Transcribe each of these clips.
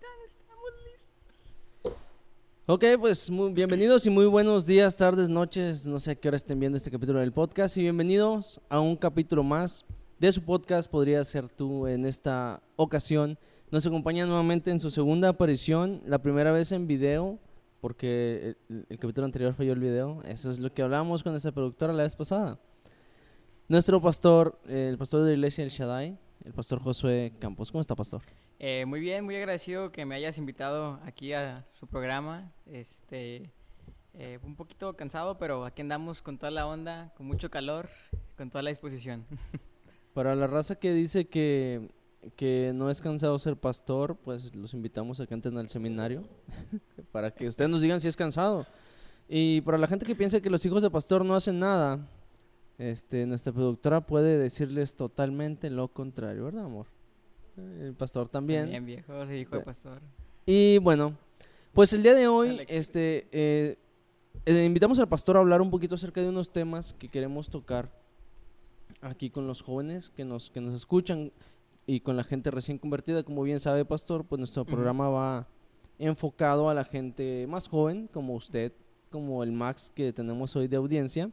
capitán, estamos listos. Ok, pues muy bienvenidos y muy buenos días, tardes, noches, no sé a qué hora estén viendo este capítulo del podcast y bienvenidos a un capítulo más de su podcast, podría ser tú en esta ocasión. Nos acompaña nuevamente en su segunda aparición, la primera vez en video, porque el, capítulo anterior falló el video, eso es lo que hablamos con esa productora la vez pasada. Nuestro pastor, el pastor de la iglesia El Shaddai, el pastor Josué Campos. ¿Cómo está, pastor? Eh, muy bien, muy agradecido que me hayas invitado aquí a su programa. Este, eh, un poquito cansado, pero aquí andamos con toda la onda, con mucho calor, con toda la disposición. Para la raza que dice que, que no es cansado ser pastor, pues los invitamos a que entren al seminario para que ustedes nos digan si es cansado. Y para la gente que piensa que los hijos de pastor no hacen nada, este, nuestra productora puede decirles totalmente lo contrario, ¿verdad, amor? El pastor también. Bien, viejo, soy hijo de pastor. Y bueno, pues el día de hoy, este, eh, eh, invitamos al pastor a hablar un poquito acerca de unos temas que queremos tocar aquí con los jóvenes que nos, que nos escuchan y con la gente recién convertida. Como bien sabe, pastor, pues nuestro programa va enfocado a la gente más joven, como usted, como el Max que tenemos hoy de audiencia,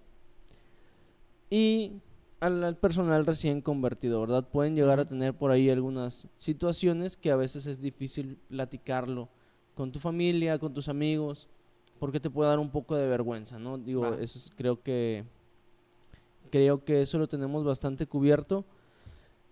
y al, al personal recién convertido, ¿verdad? Pueden llegar a tener por ahí algunas situaciones que a veces es difícil platicarlo con tu familia, con tus amigos, porque te puede dar un poco de vergüenza, ¿no? Digo, eso es- creo que creo que eso lo tenemos bastante cubierto.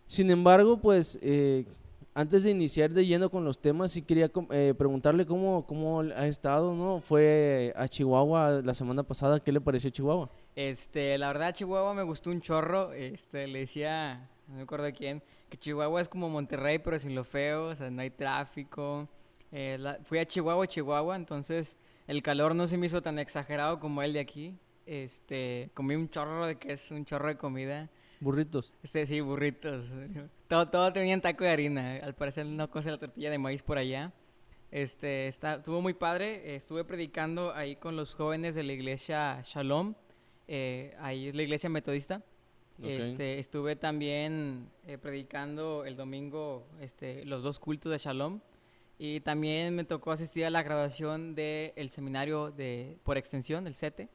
Sin embargo, pues eh, antes de iniciar de lleno con los temas, sí quería eh, preguntarle cómo, cómo ha estado, ¿no? Fue a Chihuahua la semana pasada, ¿qué le pareció Chihuahua? Este, la verdad, Chihuahua me gustó un chorro. Este, le decía, no me acuerdo quién, que Chihuahua es como Monterrey, pero sin lo feo, o sea, no hay tráfico. Eh, la- fui a Chihuahua, Chihuahua, entonces el calor no se me hizo tan exagerado como el de aquí. Este, comí un chorro de queso, un chorro de comida. Burritos. Este, sí, burritos. Todo, todo tenían taco de harina. Al parecer no conoce la tortilla de maíz por allá. Este, está, estuvo muy padre. Estuve predicando ahí con los jóvenes de la iglesia Shalom. Eh, ahí es la iglesia metodista. Ok. Este, estuve también eh, predicando el domingo este, los dos cultos de Shalom. Y también me tocó asistir a la graduación del seminario de, por extensión, el CETE.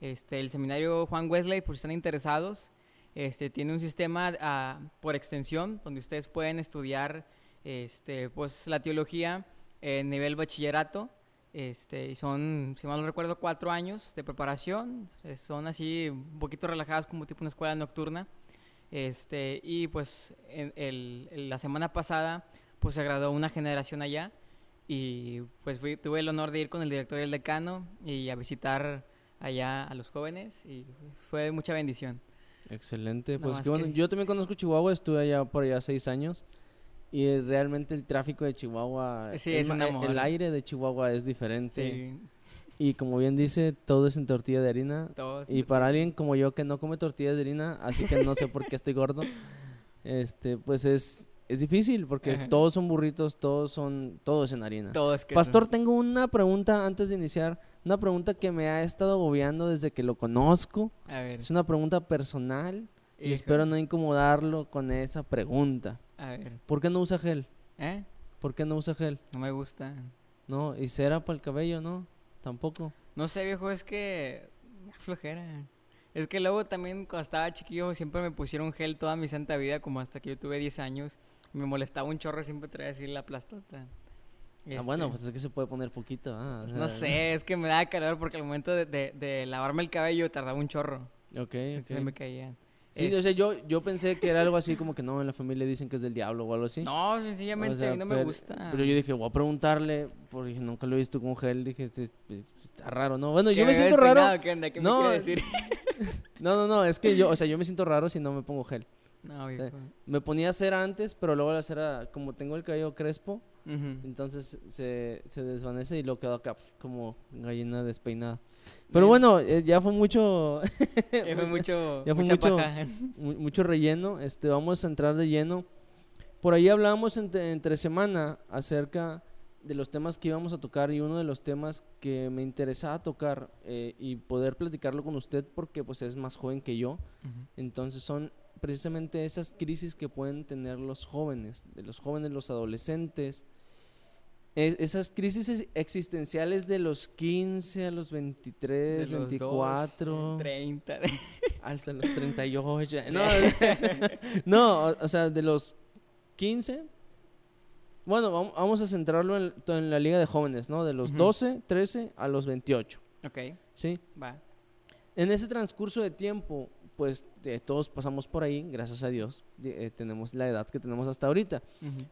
Este, el seminario Juan Wesley, por si están interesados, este, tiene un sistema ah, por extensión donde ustedes pueden estudiar este, pues, la teología en nivel bachillerato. Este, y son, si mal no recuerdo, cuatro años de preparación. Son así un poquito relajados como tipo una escuela nocturna. Este, y pues en el- en la semana pasada pues se graduó una generación allá y pues fui- tuve el honor de ir con el director y el decano y a visitar allá a los jóvenes y fue de mucha bendición. Excelente. Pues es qué bueno. que- Yo también conozco Chihuahua, estuve allá por allá seis años. Y eh, realmente el tráfico de Chihuahua, Sí, el es un ma- amor. el aire de Chihuahua es diferente. Sí, Y como bien dice, todo es en tortilla de harina. todos. Y para alguien como yo que no come tortillas de harina, así que no sé por qué estoy gordo, este, pues es, es difícil porque Ajá. todos son burritos, todos son, todo es en harina. Todo es queso. Pastor, tengo una pregunta antes de iniciar, una pregunta que me ha estado agobiando desde que lo conozco. A ver. Es una pregunta personal y espero no incomodarlo con esa pregunta. A ver. ¿Por qué no usa gel? ¿Eh? ¿Por qué no usa gel? No me gusta. No, y cera para el cabello, ¿no? Tampoco. No sé, viejo, es que... flojera. Es que luego también cuando estaba chiquillo siempre me pusieron gel toda mi santa vida, como hasta que yo tuve 10 años. Me molestaba un chorro siempre traía así la plastota. Ah, bueno, Este, pues es que se puede poner poquito. ah, o no sé, es que me daba calor porque al momento de, de- de lavarme el cabello tardaba un chorro. Ok, Se, ok. se me caían. Sí, Es- o sea, yo, yo pensé que era algo así como que no, en la familia dicen que es del diablo o algo así. No, sencillamente O sea, a mí no me pero- gusta. Pero yo dije, voy a preguntarle, porque nunca lo he visto con gel. Dije, "Este- este- está raro, ¿no? Bueno, ¿Que yo me siento raro. despeinado? ¿Qué onda? ¿Qué No, me quiere decir? No, no, no, es que yo, o sea, yo me siento raro si no me pongo gel. No, O sea, viejo. Me ponía cera antes, pero luego la cera, como tengo el cabello crespo, Entonces se, se desvanece y lo quedo acá como gallina despeinada. Pero bueno, eh, ya fue mucho, Ya fue mucho, Ya fue mucha mucho- paja. mu- mucho relleno. Este, vamos a entrar de lleno. Por ahí hablábamos entre, entre semana acerca de los temas que íbamos a tocar y uno de los temas que me interesaba tocar eh, y poder platicarlo con usted porque pues es más joven que yo. Entonces son precisamente esas crisis que pueden tener los jóvenes, de los jóvenes, los adolescentes, es- esas crisis ex- existenciales de los 15 a los 23, De los 24, 12, 30. hasta los 38. No, no, o, sea, de los 15. Bueno, vam- vamos a centrarlo en, en la liga de jóvenes, ¿no? De los Ujú. 12, 13 a los 28, ok, ¿sí? va. En ese transcurso de tiempo, pues eh, todos pasamos por ahí, gracias a Dios, eh, tenemos la edad que tenemos hasta ahorita.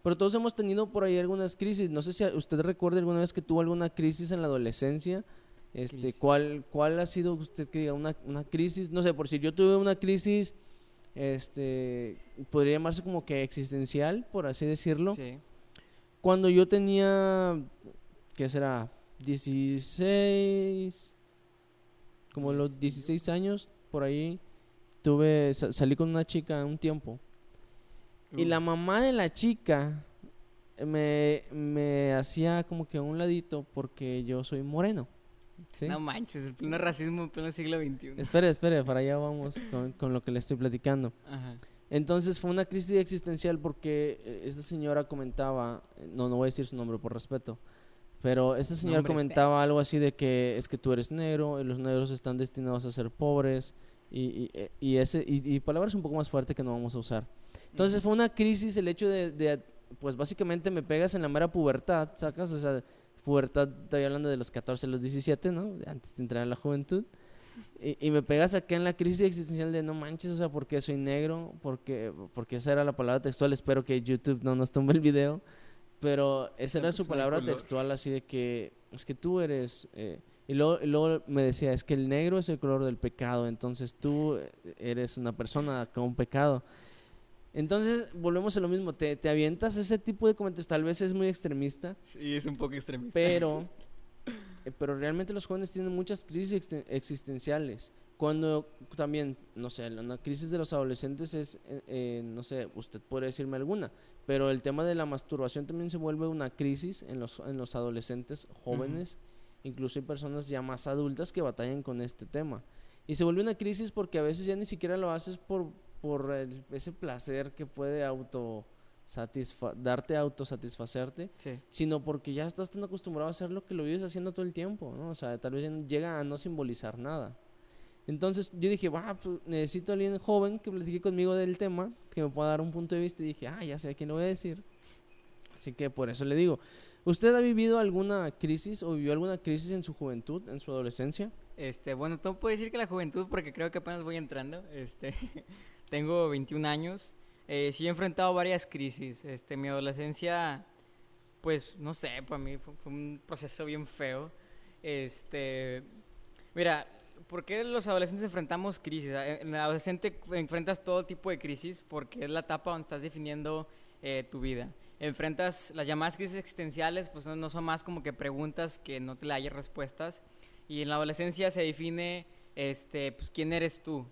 Pero todos hemos tenido por ahí algunas crisis. No sé si usted recuerda alguna vez que tuvo alguna crisis en la adolescencia. Este, Crisis. ¿cuál, ¿Cuál ha sido usted que diga una, una crisis? No sé, por si yo tuve una crisis, este, podría llamarse como que existencial, por así decirlo. Sí. Cuando yo tenía, ¿qué será? 16, como los 16 años, por ahí, tuve, sa- salí con una chica un tiempo. Y la mamá de la chica me, me hacía como que a un ladito porque yo soy moreno. ¿sí? No manches, el pleno racismo en pleno siglo XXI. Espere, espere, para allá vamos con, con lo que le estoy platicando. Ajá. Entonces fue una crisis existencial porque eh, esta señora comentaba, no, no voy a decir su nombre por respeto, pero esta señora comentaba algo así de que es que tú eres negro y los negros están destinados a ser pobres y, y, eh, y ese, y, y palabras un poco más fuertes que no vamos a usar. Entonces fue una crisis el hecho de, de, pues básicamente me pegas en la mera pubertad, ¿sacas? O sea, pubertad, estoy hablando de los 14 a los 17, ¿no? Antes de entrar a la juventud. Y, y me pegas acá en la crisis existencial de no manches, o sea, ¿por qué soy negro? Porque, porque esa era la palabra textual. Espero que YouTube no nos tumbe el video. Pero esa era su palabra textual, así de que es que tú eres. eh, y, luego, y luego me decía, es que el negro es el color del pecado, entonces tú eh, eres una persona con un pecado. Entonces, volvemos a lo mismo, te, te avientas ese tipo de comentarios, tal vez es muy extremista, Sí, es un poco extremista. pero, eh, pero realmente los jóvenes tienen muchas crisis existen- existenciales. Cuando también, no sé, la una crisis de los adolescentes es, eh, eh, no sé, usted puede decirme alguna, pero el tema de la masturbación también se vuelve una crisis en los, en los adolescentes jóvenes, incluso hay personas ya más adultas que batallan con este tema. Y se vuelve una crisis porque a veces ya ni siquiera lo haces por, por el- ese placer que puede auto darte autosatisfacerte, Sí. sino porque ya estás tan acostumbrado a hacer lo que lo vives haciendo todo el tiempo, ¿no? O sea, tal vez llega a no simbolizar nada. Entonces yo dije, va, pues, necesito a alguien joven que platique conmigo del tema, que me pueda dar un punto de vista y dije, ah, ya sé a quién lo voy a decir. Así que por eso le digo, ¿usted ha vivido alguna crisis o vivió alguna crisis en su juventud, en su adolescencia? Este, bueno, no puedo decir que la juventud porque creo que apenas voy entrando. Este, tengo 21 años. Eh, sí he enfrentado varias crisis. Este, mi adolescencia, pues, no sé, para mí fue, fue un proceso bien feo. Este, mira, ¿por qué los adolescentes enfrentamos crisis? Eh, En el adolescente enfrentas todo tipo de crisis porque es la etapa donde estás definiendo eh, tu vida. Enfrentas las llamadas crisis existenciales, pues no son más como que preguntas que no te le hayas respuestas. Y en la adolescencia se define, este, pues, quién eres tú.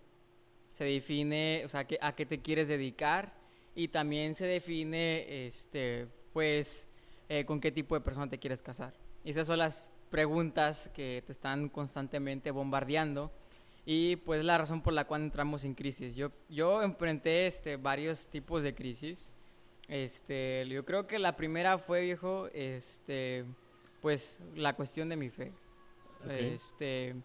Se define, o sea, que- a qué te quieres dedicar. Y también se define, este, pues, eh, con qué tipo de persona te quieres casar. Esas son las preguntas que te están constantemente bombardeando. Y pues la razón por la cual entramos en crisis. Yo, yo enfrenté este, varios tipos de crisis. Este, yo creo que la primera fue, viejo, este, pues la cuestión de mi fe. Ok. Este,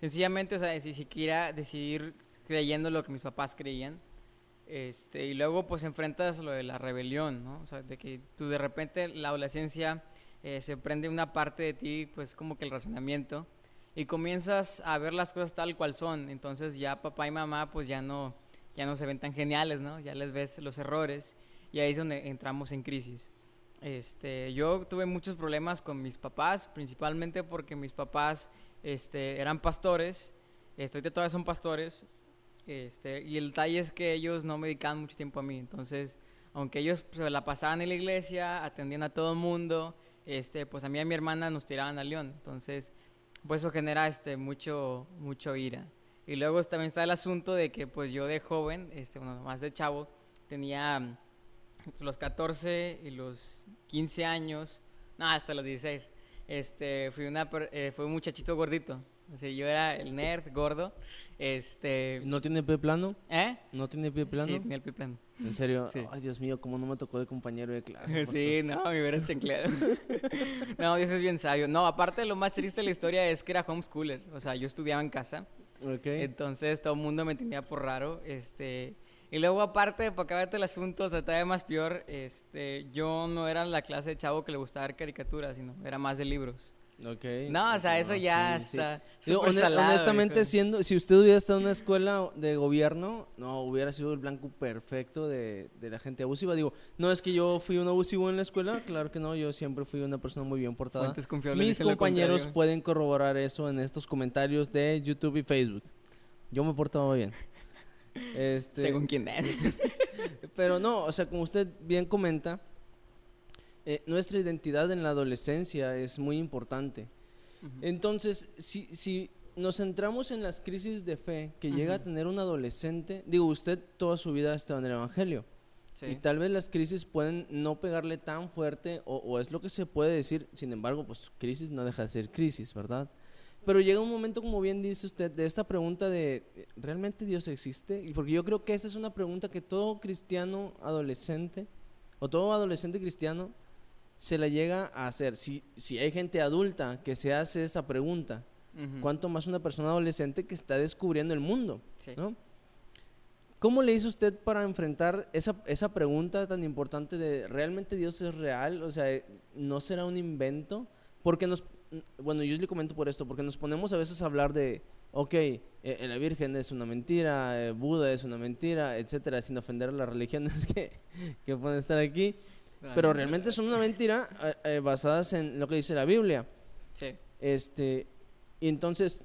sencillamente, o sea, si siquiera decidir creyendo lo que mis papás creían. Este, y luego pues enfrentas lo de la rebelión, ¿no? O sea, de que tú de repente la adolescencia eh, se prende una parte de ti, pues como que el razonamiento, y comienzas a ver las cosas tal cual son. Entonces ya papá y mamá pues ya no, ya no se ven tan geniales, ¿no? Ya les ves los errores y ahí es donde entramos en crisis. Este, yo tuve muchos problemas con mis papás, principalmente porque mis papás este, eran pastores, este, todavía son pastores, este, y el detalle es que ellos no me dedicaban mucho tiempo a mí, entonces, aunque ellos se la pasaban en la iglesia, atendían a todo el mundo, este, pues a mí y a mi hermana nos tiraban al león, entonces, pues eso genera este, mucho, mucho ira. Y luego también está el asunto de que pues yo de joven, este, bueno, más de chavo, tenía entre los 14 y los 15 años, no, hasta los 16, este, fui, una, eh, fui un muchachito gordito. O sea, yo era el nerd gordo. Este. ¿No tiene pie plano? ¿Eh? ¿No tiene pie plano? Sí, tenía el pie plano. ¿En serio? Sí. Ay, Dios mío, cómo no me tocó de compañero de clase. Sí, no, me hubieras chancleado. no, Dios es bien sabio. No, aparte lo más triste de la historia es que era homeschooler. O sea, yo estudiaba en casa. pastor. Ok. Entonces todo el mundo me tenía por raro. Este. Y luego, aparte, para acabarte el asunto, o sea, todavía más peor, este, yo no era la clase de chavo que le gustaba ver caricaturas, sino era más de libros. Ok. No, o sea, eso ya sí, sí. está salado, honestamente, hijo. siendo, si usted hubiera estado en una escuela de gobierno, no, hubiera sido el blanco perfecto de, de la gente abusiva. Digo, no es que yo fui un abusivo en la escuela, claro que no, yo siempre fui una persona muy bien portada. Mis compañeros pueden corroborar eso en estos comentarios de YouTube y Facebook. Yo me he portado bien. Este, Según quién es. pero no, o sea, como usted bien comenta, eh, nuestra identidad en la adolescencia es muy importante. Entonces, si, si nos centramos en las crisis de fe que llega a tener un adolescente, digo, usted toda su vida ha estado en el Evangelio. Y tal vez las crisis pueden no pegarle tan fuerte, o, o es lo que se puede decir, sin embargo, pues crisis no deja de ser crisis, ¿verdad? Pero llega un momento, como bien dice usted, de esta pregunta de, ¿realmente Dios existe? Y porque yo creo que esa es una pregunta que todo cristiano adolescente, o todo adolescente cristiano, se la llega a hacer. Si, si hay gente adulta que se hace esa pregunta. ¿cuánto más una persona adolescente que está descubriendo el mundo? Sí. ¿no? ¿Cómo le hizo usted para enfrentar esa, esa pregunta tan importante de ¿realmente Dios es real? O sea, ¿no será un invento? Porque nos, bueno, yo le comento por esto, porque nos ponemos a veces a hablar de, ok, eh, eh, la Virgen es una mentira, eh, Buda es una mentira, etcétera, sin ofender a las religiones que, que pueden estar aquí, pero no, realmente son una mentira eh, basadas en lo que dice la Biblia. Sí. Este, y entonces,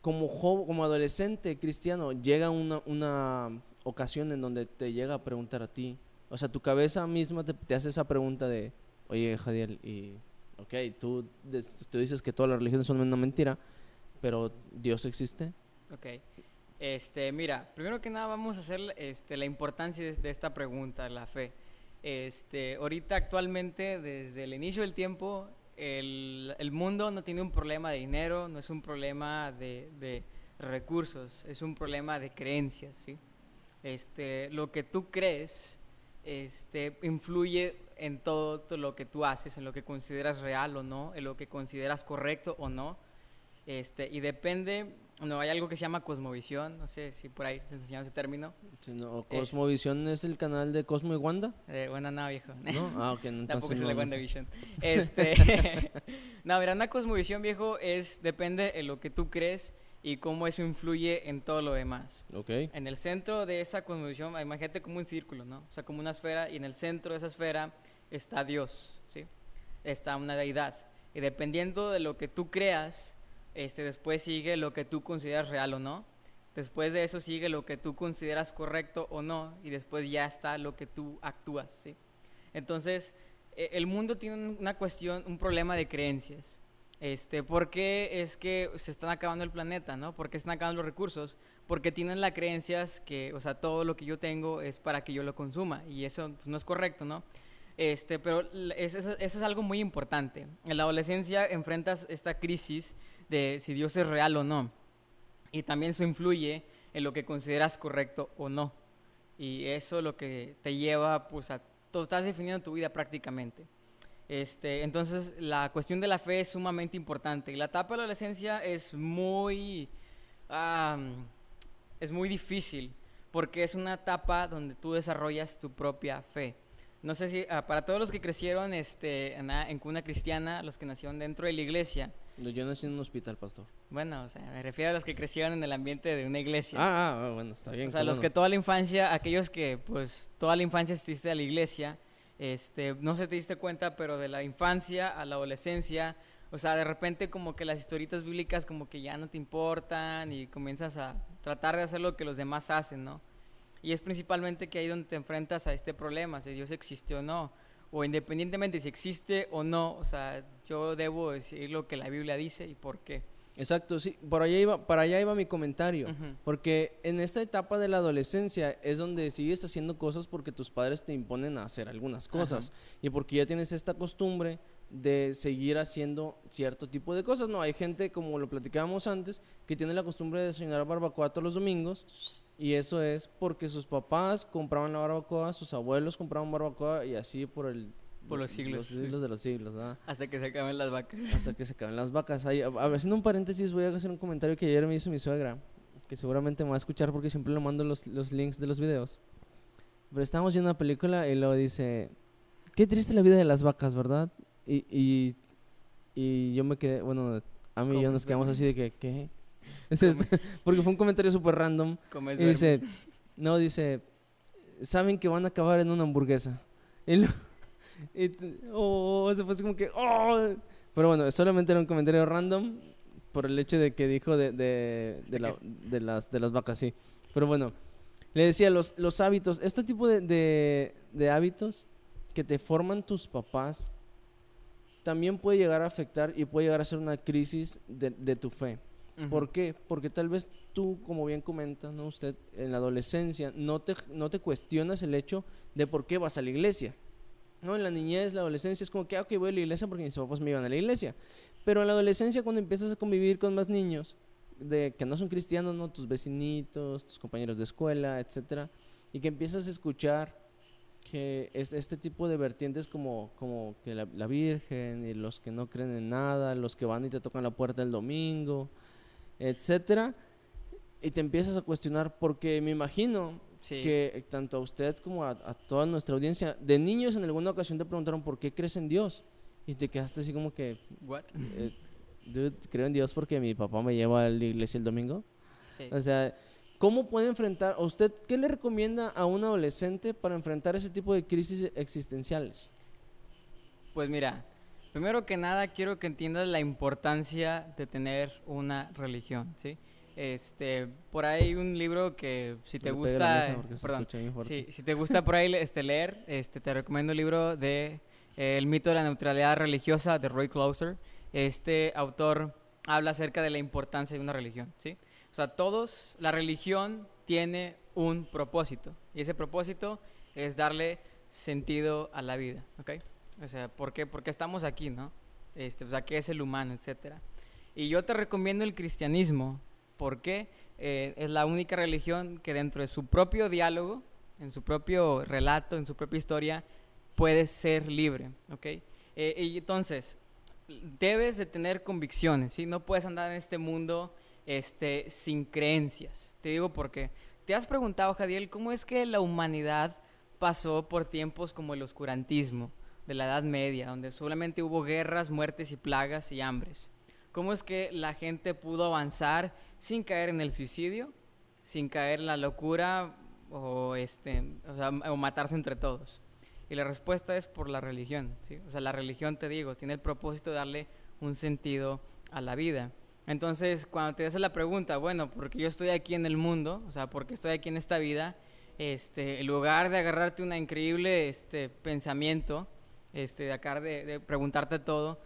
como, jo- como adolescente cristiano, llega una, una ocasión en donde te llega a preguntar a ti, o sea, tu cabeza misma te, te hace esa pregunta de, oye, Jadiel, y, ok, tú, tú dices que todas las religiones son una mentira, pero ¿Dios existe? Ok. Este, mira, primero que nada vamos a hacer este, la importancia de esta pregunta, la fe. Este, ahorita actualmente, desde el inicio del tiempo, el, el mundo no tiene un problema de dinero, no es un problema de, de recursos, es un problema de creencias, ¿sí? Este, lo que tú crees este, influye en todo, todo lo que tú haces, en lo que consideras real o no, en lo que consideras correcto o no. Este, y depende, no, hay algo que se llama cosmovisión, no sé si por ahí les enseñaron ese término. Si no, Es- Cosmovisión es el canal de Cosmo y Wanda, Eh, bueno, no, viejo. ¿no? Ah, ok, no, Tampoco es no, la no sé. WandaVision. Este, no, mira, una cosmovisión, viejo, es, depende de lo que tú crees y cómo eso influye en todo lo demás. Ok, En el centro de esa cosmovisión, imagínate como un círculo, ¿no? O sea, como una esfera, y en el centro de esa esfera está Dios, ¿sí? Está una deidad. Y dependiendo de lo que tú creas, este, después sigue lo que tú consideras real o no. Después de eso sigue lo que tú consideras correcto o no. Y después ya está lo que tú actúas, ¿sí? Entonces, e- el mundo tiene un- una cuestión, un problema de creencias. Este, ¿Por qué es que se están acabando el planeta, no? ¿Por qué están acabando los recursos? Porque tienen las creencias que, o sea, todo lo que yo tengo es para que yo lo consuma y eso pues, no es correcto, ¿no? Este, pero eso, eso es algo muy importante. En la adolescencia enfrentas esta crisis de si Dios es real o no. Y también eso influye en lo que consideras correcto o no. Y eso es lo que te lleva, pues, a... Tú estás definiendo tu vida prácticamente. Este, entonces, la cuestión de la fe es sumamente importante. Y la etapa de la adolescencia es muy... am, es muy difícil porque es una etapa donde tú desarrollas tu propia fe. No sé si ah, para todos los que crecieron este, en, cuna cristiana, los que nacieron dentro de la iglesia, yo nací en un hospital, pastor. bueno, o sea, me refiero a los que crecieron en el ambiente de una iglesia. Ah, ah, ah, bueno, está bien. O sea, los no. que toda la infancia, aquellos que pues toda la infancia asististe a la iglesia, este, no se te diste cuenta, pero de la infancia a la adolescencia, o sea, de repente como que las historietas bíblicas como que ya no te importan y comienzas a tratar de hacer lo que los demás hacen, ¿no? Y es principalmente que ahí donde te enfrentas a este problema, si Dios existe o no, o independientemente si existe o no, o sea, yo debo decir lo que la Biblia dice y por qué. Exacto, sí, por allá iba, para allá iba mi comentario, Ujú. porque en esta etapa de la adolescencia es donde sigues haciendo cosas porque tus padres te imponen a hacer algunas cosas y porque ya tienes esta costumbre de seguir haciendo cierto tipo de cosas, ¿no? Hay gente, como lo platicábamos antes, que tiene la costumbre de desayunar barbacoa todos los domingos y eso es porque sus papás compraban la barbacoa, sus abuelos compraban barbacoa y así por el... Por los siglos. Los siglos de los siglos, ¿verdad? Hasta que se acaben las vacas. hasta que se acaben las vacas. Ahí, haciendo un paréntesis, voy a hacer un comentario que ayer me hizo mi suegra, que seguramente me va a escuchar porque siempre le mando los, los links de los videos. Pero estábamos viendo una película y luego dice, qué triste la vida de las vacas, ¿verdad? Y, y, y yo me quedé, bueno, a mí y yo ¿Cómo nos quedamos así de que, ¿qué? Es este- porque fue un comentario súper random. Y dice, no, dice, saben que van a acabar en una hamburguesa. Y, lo- y oh, se fue así como que, oh. Pero bueno, solamente era un comentario random por el hecho de que dijo de, de, de, la- de las, de las vacas, sí. Pero bueno, le decía, los, los hábitos, este tipo de, de hábitos que te forman tus papás, también puede llegar a afectar y puede llegar a ser una crisis de, de tu fe. ¿Por qué? Porque tal vez tú, como bien comenta, ¿no? Usted en la adolescencia no te, no te cuestionas el hecho de por qué vas a la iglesia. ¿No? En la niñez, la adolescencia es como que, ah, ok, voy a la iglesia porque mis papás me iban a la iglesia. Pero en la adolescencia, cuando empiezas a convivir con más niños, de que no son cristianos, ¿no? Tus vecinitos, tus compañeros de escuela, etcétera, y que empiezas a escuchar que es este tipo de vertientes como, como que la, la Virgen y los que no creen en nada, los que van y te tocan la puerta el domingo, etcétera, y te empiezas a cuestionar porque me imagino Sí. que tanto a usted como a, a toda nuestra audiencia, de niños en alguna ocasión te preguntaron por qué crees en Dios y te quedaste así como que, What? eh, dude, creo en Dios porque mi papá me lleva a la iglesia el domingo. Sí. O sea, ¿cómo puede enfrentar, usted qué le recomienda a un adolescente para enfrentar ese tipo de crisis existenciales? Pues mira, primero que nada quiero que entiendas la importancia de tener una religión, ¿sí? Este, por ahí hay un libro que si te le gusta, perdón, si te gusta por ahí este leer, este te recomiendo el libro de eh, El mito de la neutralidad religiosa de Roy Clauser. Este autor habla acerca de la importancia de una religión, ¿sí? O sea, todos la religión tiene un propósito y ese propósito es darle sentido a la vida, ¿ok? O sea, ¿por qué? Porque estamos aquí, ¿no? Este, o sea, ¿qué es el humano, etcétera? Y yo te recomiendo el cristianismo porque eh, es la única religión que dentro de su propio diálogo, en su propio relato, en su propia historia, puede ser libre, ¿ok? Eh, y entonces, debes de tener convicciones, ¿sí? No puedes andar en este mundo este, sin creencias. Te digo porque te has preguntado, Jadiel, ¿cómo es que la humanidad pasó por tiempos como el oscurantismo de la Edad Media, donde solamente hubo guerras, muertes y plagas y hambres? ¿Cómo es que la gente pudo avanzar sin caer en el suicidio, sin caer en la locura o, este, o matarse entre todos? Y la respuesta es por la religión, ¿sí? O sea, la religión, te digo, tiene el propósito de darle un sentido a la vida. Entonces, cuando te haces la pregunta, bueno, porque yo estoy aquí en el mundo, o sea, porque estoy aquí en esta vida, este, en lugar de agarrarte un increíble este, pensamiento, este, de acá de, preguntarte todo,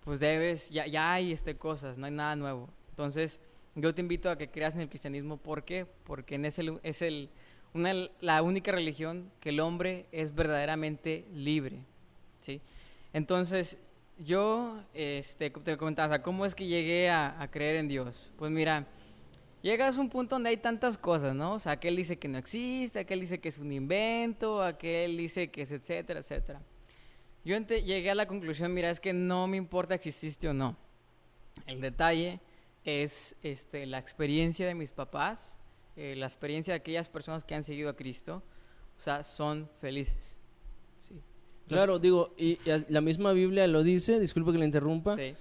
pues debes, ya, ya hay este, cosas, no hay nada nuevo. Entonces, yo te invito a que creas en el cristianismo. ¿Por qué? Porque en ese, es el, una, la única religión que el hombre es verdaderamente libre. ¿sí? Entonces, yo este, te comentaba, ¿cómo es que llegué a, creer en Dios? Pues mira, llegas a un punto donde hay tantas cosas, ¿no? O sea, aquel dice que no existe, aquel dice que es un invento, aquel dice que es etcétera, etcétera. Yo llegué a la conclusión, mira, es que no me importa que exististe o no. El detalle es este, la experiencia de mis papás, eh, la experiencia de aquellas personas que han seguido a Cristo, o sea, son felices. Claro, digo, y, la misma Biblia lo dice, disculpe que le interrumpa, Sí.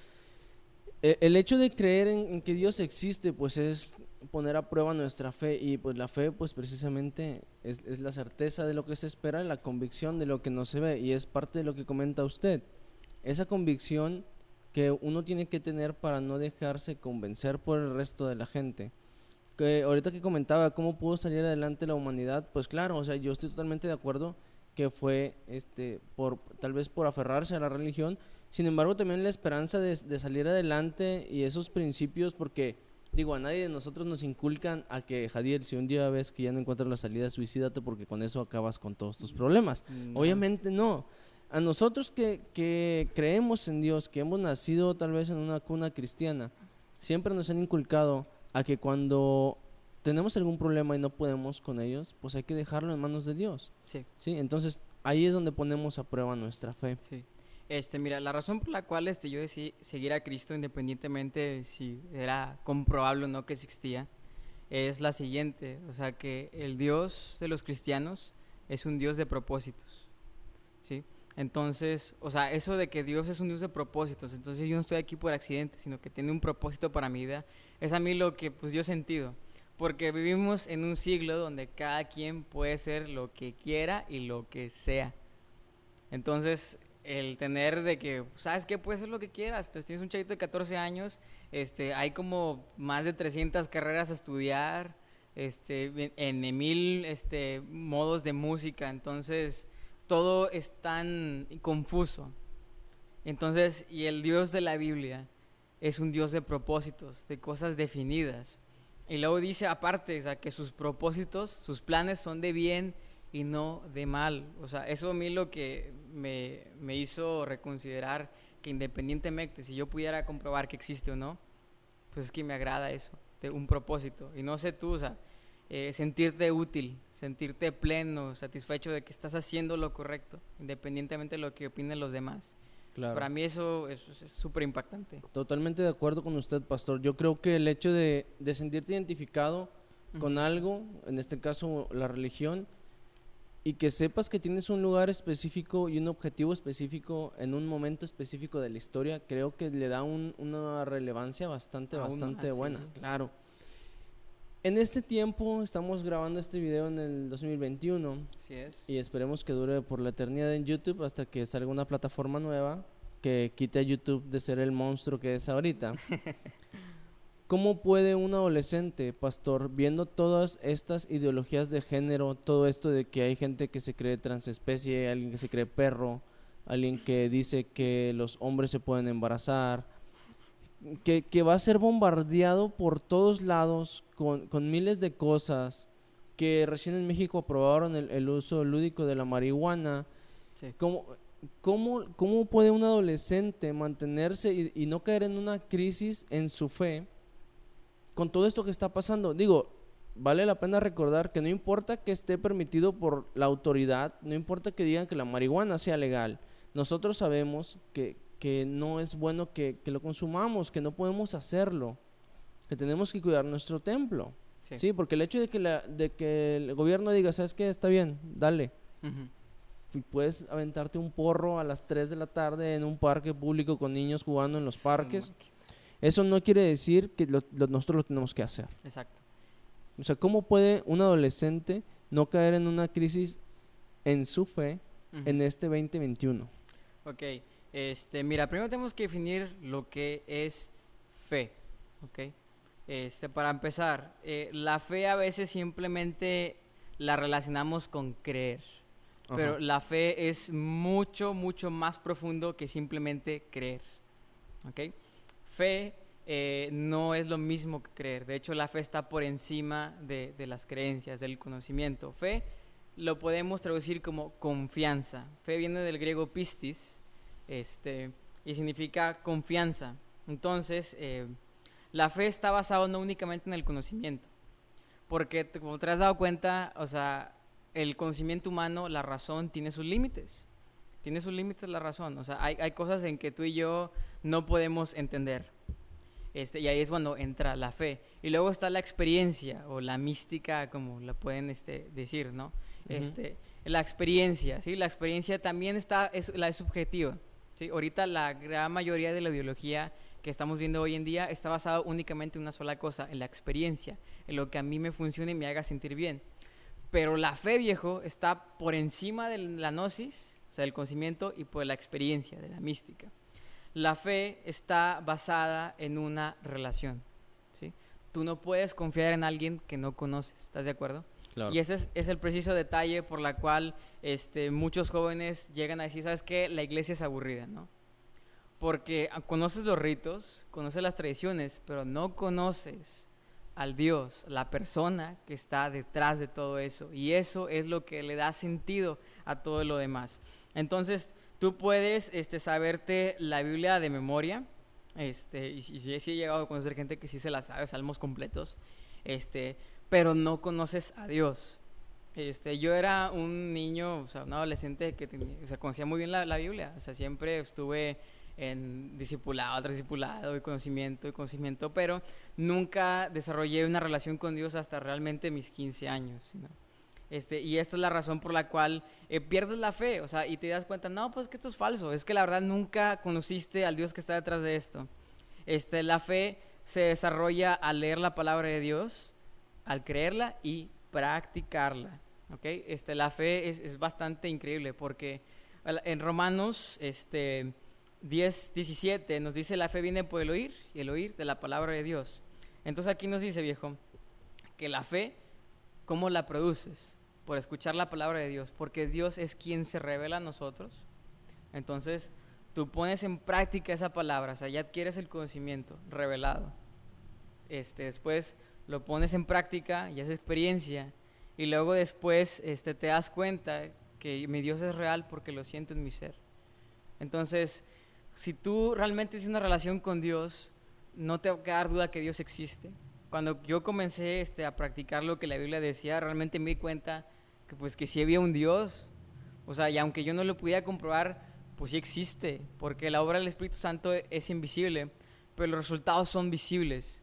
E- El hecho de creer en, en que Dios existe, pues es poner a prueba nuestra fe y pues la fe, pues precisamente es, es la certeza de lo que se espera, la convicción de lo que no se ve y es parte de lo que comenta usted. Esa convicción que uno tiene que tener para no dejarse convencer por el resto de la gente. Que ahorita que comentaba cómo pudo salir adelante la humanidad, pues claro, o sea, yo estoy totalmente de acuerdo que fue este por tal vez por aferrarse a la religión, sin embargo también la esperanza de, de salir adelante y esos principios porque digo, a nadie de nosotros nos inculcan a que, Jadiel, si un día ves que ya no encuentras la salida, suicídate porque con eso acabas con todos tus problemas. No. Obviamente no. A nosotros que, que creemos en Dios, que hemos nacido tal vez en una cuna cristiana, siempre nos han inculcado a que cuando tenemos algún problema y no podemos con ellos, pues hay que dejarlo en manos de Dios. Sí, ¿sí? Entonces ahí es donde ponemos a prueba nuestra fe. sí. Este, mira, la razón por la cual este, yo decidí seguir a Cristo, independientemente de si era comprobable o no que existía, es la siguiente. O sea, que el Dios de los cristianos es un Dios de propósitos. ¿Sí? Entonces, o sea, eso de que Dios es un Dios de propósitos, entonces yo no estoy aquí por accidente, sino que tiene un propósito para mi vida, es a mí lo que pues he sentido. Porque vivimos en un siglo donde cada quien puede ser lo que quiera y lo que sea. Entonces, el tener de que, ¿sabes qué? Puedes ser lo que quieras. Entonces, tienes un chavito de 14 años, este, hay como más de 300 carreras a estudiar, este, en, en mil este, modos de música. Entonces, todo es tan confuso. Entonces, y el Dios de la Biblia es un Dios de propósitos, de cosas definidas. Y luego dice aparte, o sea, que sus propósitos, sus planes son de bien y no de mal. O sea, eso a mí lo que me, me hizo reconsiderar que independientemente si yo pudiera comprobar que existe o no, pues es que me agrada eso, de un propósito. Y no sé tú, eh, sentirte útil, sentirte pleno, satisfecho de que estás haciendo lo correcto, independientemente de lo que opinen los demás. Claro. Para mí eso es es súper impactante. Totalmente de acuerdo con usted, pastor. Yo creo que el hecho de, de sentirte identificado con algo, en este caso la religión, y que sepas que tienes un lugar específico y un objetivo específico en un momento específico de la historia, creo que le da un- una relevancia bastante, Aún bastante buena. Claro. En este tiempo estamos grabando este video en el 2021 Así es. y esperemos que dure por la eternidad en YouTube hasta que salga una plataforma nueva que quite a YouTube de ser el monstruo que es ahorita. ¿Cómo puede un adolescente, pastor, viendo todas estas ideologías de género, todo esto de que hay gente que se cree transespecie, alguien que se cree perro, alguien que dice que los hombres se pueden embarazar, que, que va a ser bombardeado por todos lados con, con miles de cosas, que recién en México aprobaron el, el uso lúdico de la marihuana, Sí. ¿Cómo, cómo, cómo puede un adolescente mantenerse y, y no caer en una crisis en su fe con todo esto que está pasando? Digo, vale la pena recordar que no importa que esté permitido por la autoridad, no importa que digan que la marihuana sea legal, nosotros sabemos que, que no es bueno que, que lo consumamos, que no podemos hacerlo, que tenemos que cuidar nuestro templo. Sí. Sí, porque el hecho de que, la, de que el gobierno diga, ¿sabes qué? Está bien, dale Ujú. y puedes aventarte un porro a las 3 de la tarde en un parque público con niños jugando en los parques. Eso no quiere decir que lo- lo- nosotros lo tenemos que hacer. Exacto. O sea, ¿cómo puede un adolescente no caer en una crisis en su fe en este 2021? Ok, este, mira, primero tenemos que definir lo que es fe, ok. Este, para empezar, eh, la fe a veces simplemente la relacionamos con creer, pero la fe es mucho, mucho más profundo que simplemente creer, ok. Fe eh, no es lo mismo que creer, de hecho la fe está por encima de, de las creencias, del conocimiento. Fe lo podemos traducir como confianza. Fe viene del griego pistis, este, y significa confianza. Entonces, eh, la fe está basada no únicamente en el conocimiento, porque como te has dado cuenta, o sea, el conocimiento humano, la razón tiene sus límites. Tiene sus límites la razón. O sea, hay, hay cosas en que tú y yo no podemos entender. Este, y ahí es cuando entra la fe. Y luego está la experiencia o la mística, como la pueden este, decir, ¿no? Ujú. este, la experiencia, ¿sí? La experiencia también está, es, la es subjetiva, ¿sí? Ahorita la gran mayoría de la ideología que estamos viendo hoy en día está basada únicamente en una sola cosa, en la experiencia, en lo que a mí me funcione y me haga sentir bien. Pero la fe, viejo, está por encima de la gnosis, o sea, del conocimiento, y por la experiencia, de la mística. La fe está basada en una relación, ¿sí? Tú no puedes confiar en alguien que no conoces, ¿estás de acuerdo? Y ese es, el preciso detalle por la cual este, muchos jóvenes llegan a decir, ¿sabes qué? La iglesia es aburrida, ¿no? Porque ah, conoces los ritos, conoces las tradiciones, pero no conoces al Dios, la persona que está detrás de todo eso. Y eso es lo que le da sentido a todo lo demás. Entonces, tú puedes este, saberte la Biblia de memoria, este, y, y sí he llegado a conocer gente que sí se la sabe, salmos completos, este, pero no conoces a Dios. Este, yo era un niño, o sea, un adolescente que tenía- o sea, conocía muy bien la, la Biblia, o sea, siempre estuve en discipulado discipulado y conocimiento y conocimiento, pero nunca desarrollé una relación con Dios hasta realmente mis 15 años. ¿no? Este, y esta es la razón por la cual eh, pierdes la fe, o sea, y te das cuenta, no, pues que esto es falso, es que la verdad nunca conociste al Dios que está detrás de esto. Este, la fe se desarrolla al leer la palabra de Dios, al creerla y practicarla. ¿ok? Este, la fe es, es bastante increíble porque en Romanos este, 10, 17 nos dice la fe viene por el oír y el oír de la palabra de Dios. Entonces aquí nos dice, viejo, que la fe, ¿cómo la produces? Por escuchar la palabra de Dios, porque Dios es quien se revela a nosotros. Entonces, tú pones en práctica esa palabra, o sea, ya adquieres el conocimiento revelado. Este, después lo pones en práctica y haces experiencia. Y luego después este, te das cuenta que mi Dios es real porque lo siento en mi ser. Entonces, si tú realmente tienes una relación con Dios, no te va a quedar duda que Dios existe. Cuando yo comencé este, a practicar lo que la Biblia decía, realmente me di cuenta que pues que sí había un Dios. O sea, y aunque yo no lo pudiera comprobar, pues sí existe, porque la obra del Espíritu Santo es invisible, pero los resultados son visibles.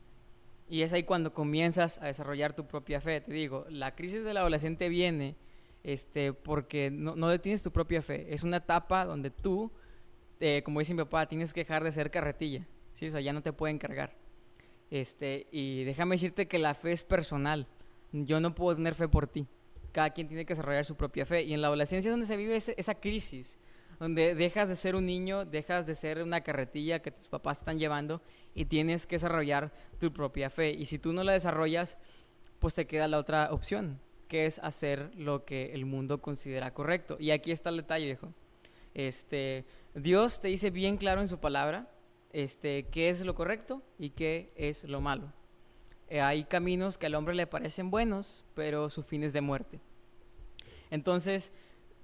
Y es ahí cuando comienzas a desarrollar tu propia fe. Te digo, la crisis del adolescente viene este, porque no, no detienes tu propia fe. Es una etapa donde tú, eh, como dice mi papá, tienes que dejar de ser carretilla. ¿sí? O sea, ya no te pueden cargar. Este, y déjame decirte que la fe es personal. Yo no puedo tener fe por ti. Cada quien tiene que desarrollar su propia fe. Y en la adolescencia es donde se vive esa crisis, donde dejas de ser un niño, dejas de ser una carretilla que tus papás están llevando y tienes que desarrollar tu propia fe. Y si tú no la desarrollas, pues te queda la otra opción, que es hacer lo que el mundo considera correcto. Y aquí está el detalle, viejo. Este, Dios te dice bien claro en su palabra este, qué es lo correcto y qué es lo malo. Eh, hay caminos que al hombre le parecen buenos, pero su fin es de muerte. Entonces,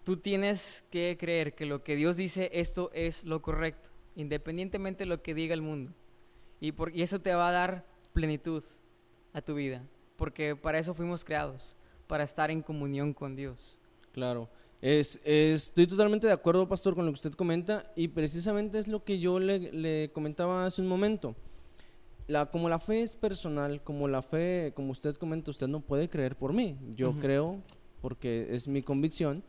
tú tienes que creer que lo que Dios dice, esto es lo correcto, independientemente de lo que diga el mundo. Y, por- y eso te va a dar plenitud a tu vida, porque para eso fuimos creados, para estar en comunión con Dios. Claro. Es, es- estoy totalmente de acuerdo, pastor, con lo que usted comenta y precisamente es lo que yo le, le comentaba hace un momento. La, como la fe es personal, como la fe, como usted comenta, usted no puede creer por mí. Yo creo porque es mi convicción.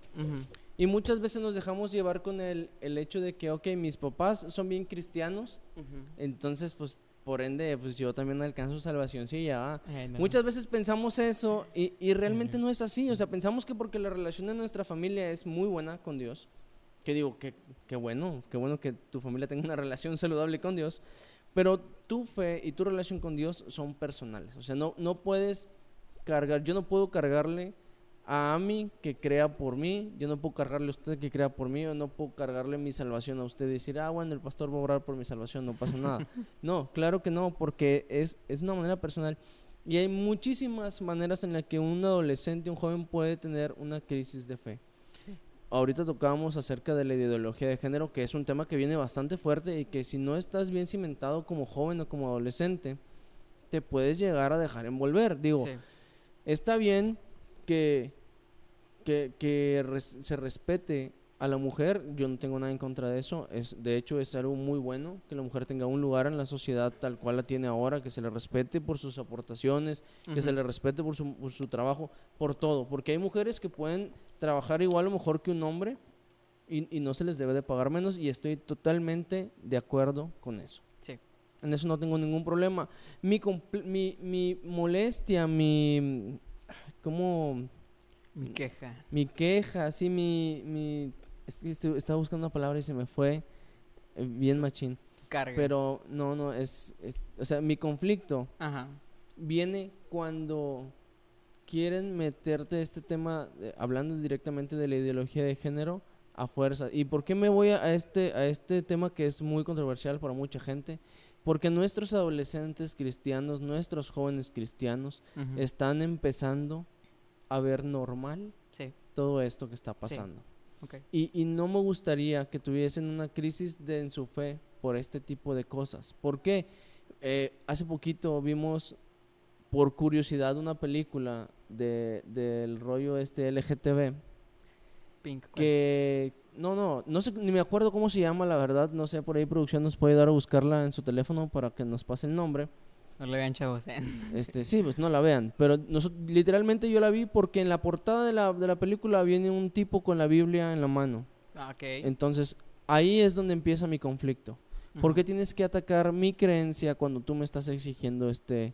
Y muchas veces nos dejamos llevar con el, el hecho de que, ok, mis papás son bien cristianos, entonces pues por ende pues yo también alcanzo salvación, sí, ya. Eh, no. Muchas veces pensamos eso y, y realmente no es así. O sea, pensamos que porque la relación de nuestra familia es muy buena con Dios, que digo, que, que bueno, qué bueno que tu familia tenga una relación saludable con Dios, pero tu fe y tu relación con Dios son personales. O sea, no, no puedes cargar, yo no puedo cargarle a Ami que crea por mí, yo no puedo cargarle a usted que crea por mí, yo no puedo cargarle mi salvación a usted y decir, ah, bueno, el pastor va a orar por mi salvación, no pasa nada. no, claro que no, porque es, es una manera personal. Y hay muchísimas maneras en las que un adolescente, un joven puede tener una crisis de fe. Sí. Ahorita tocábamos acerca de la ideología de género, que es un tema que viene bastante fuerte y que si no estás bien cimentado como joven o como adolescente, te puedes llegar a dejar envolver. Digo, Sí. está bien que, que, que res- se respete a la mujer, yo no tengo nada en contra de eso, es, de hecho es algo muy bueno que la mujer tenga un lugar en la sociedad tal cual la tiene ahora, que se le respete por sus aportaciones, que se le respete por su, por su trabajo, por todo, porque hay mujeres que pueden trabajar igual o mejor que un hombre y, y no se les debe de pagar menos y estoy totalmente de acuerdo con eso. Sí. En eso no tengo ningún problema. Mi, mi, mi molestia, mi... ¿Cómo...? Mi queja. Mi queja, sí, mi... mi estaba buscando una palabra y se me fue eh, bien machín. Carga. Pero no, no, es, es- O sea, mi conflicto Ajá. viene cuando quieren meterte este tema, eh, hablando directamente de la ideología de género, a fuerza. ¿Y por qué me voy a este, a este tema que es muy controversial para mucha gente? Porque nuestros adolescentes cristianos, nuestros jóvenes cristianos, están empezando a ver normal Sí, todo esto que está pasando. Y, y no me gustaría que tuviesen una crisis de, en su fe por este tipo de cosas. ¿Por qué? Eh, hace poquito vimos, por curiosidad, una película de, del rollo este LGTB Pink. que... No, no, no sé, ni me acuerdo cómo se llama, la verdad. No sé, por ahí producción nos puede dar a buscarla en su teléfono para que nos pase el nombre. No le vean chavos. ¿eh? Este, sí, pues no la vean. Pero noso- literalmente yo la vi porque en la portada de la, de la película viene un tipo con la Biblia en la mano. Ah. Entonces, ahí es donde empieza mi conflicto. ¿Por qué tienes que atacar mi creencia cuando tú me estás exigiendo este,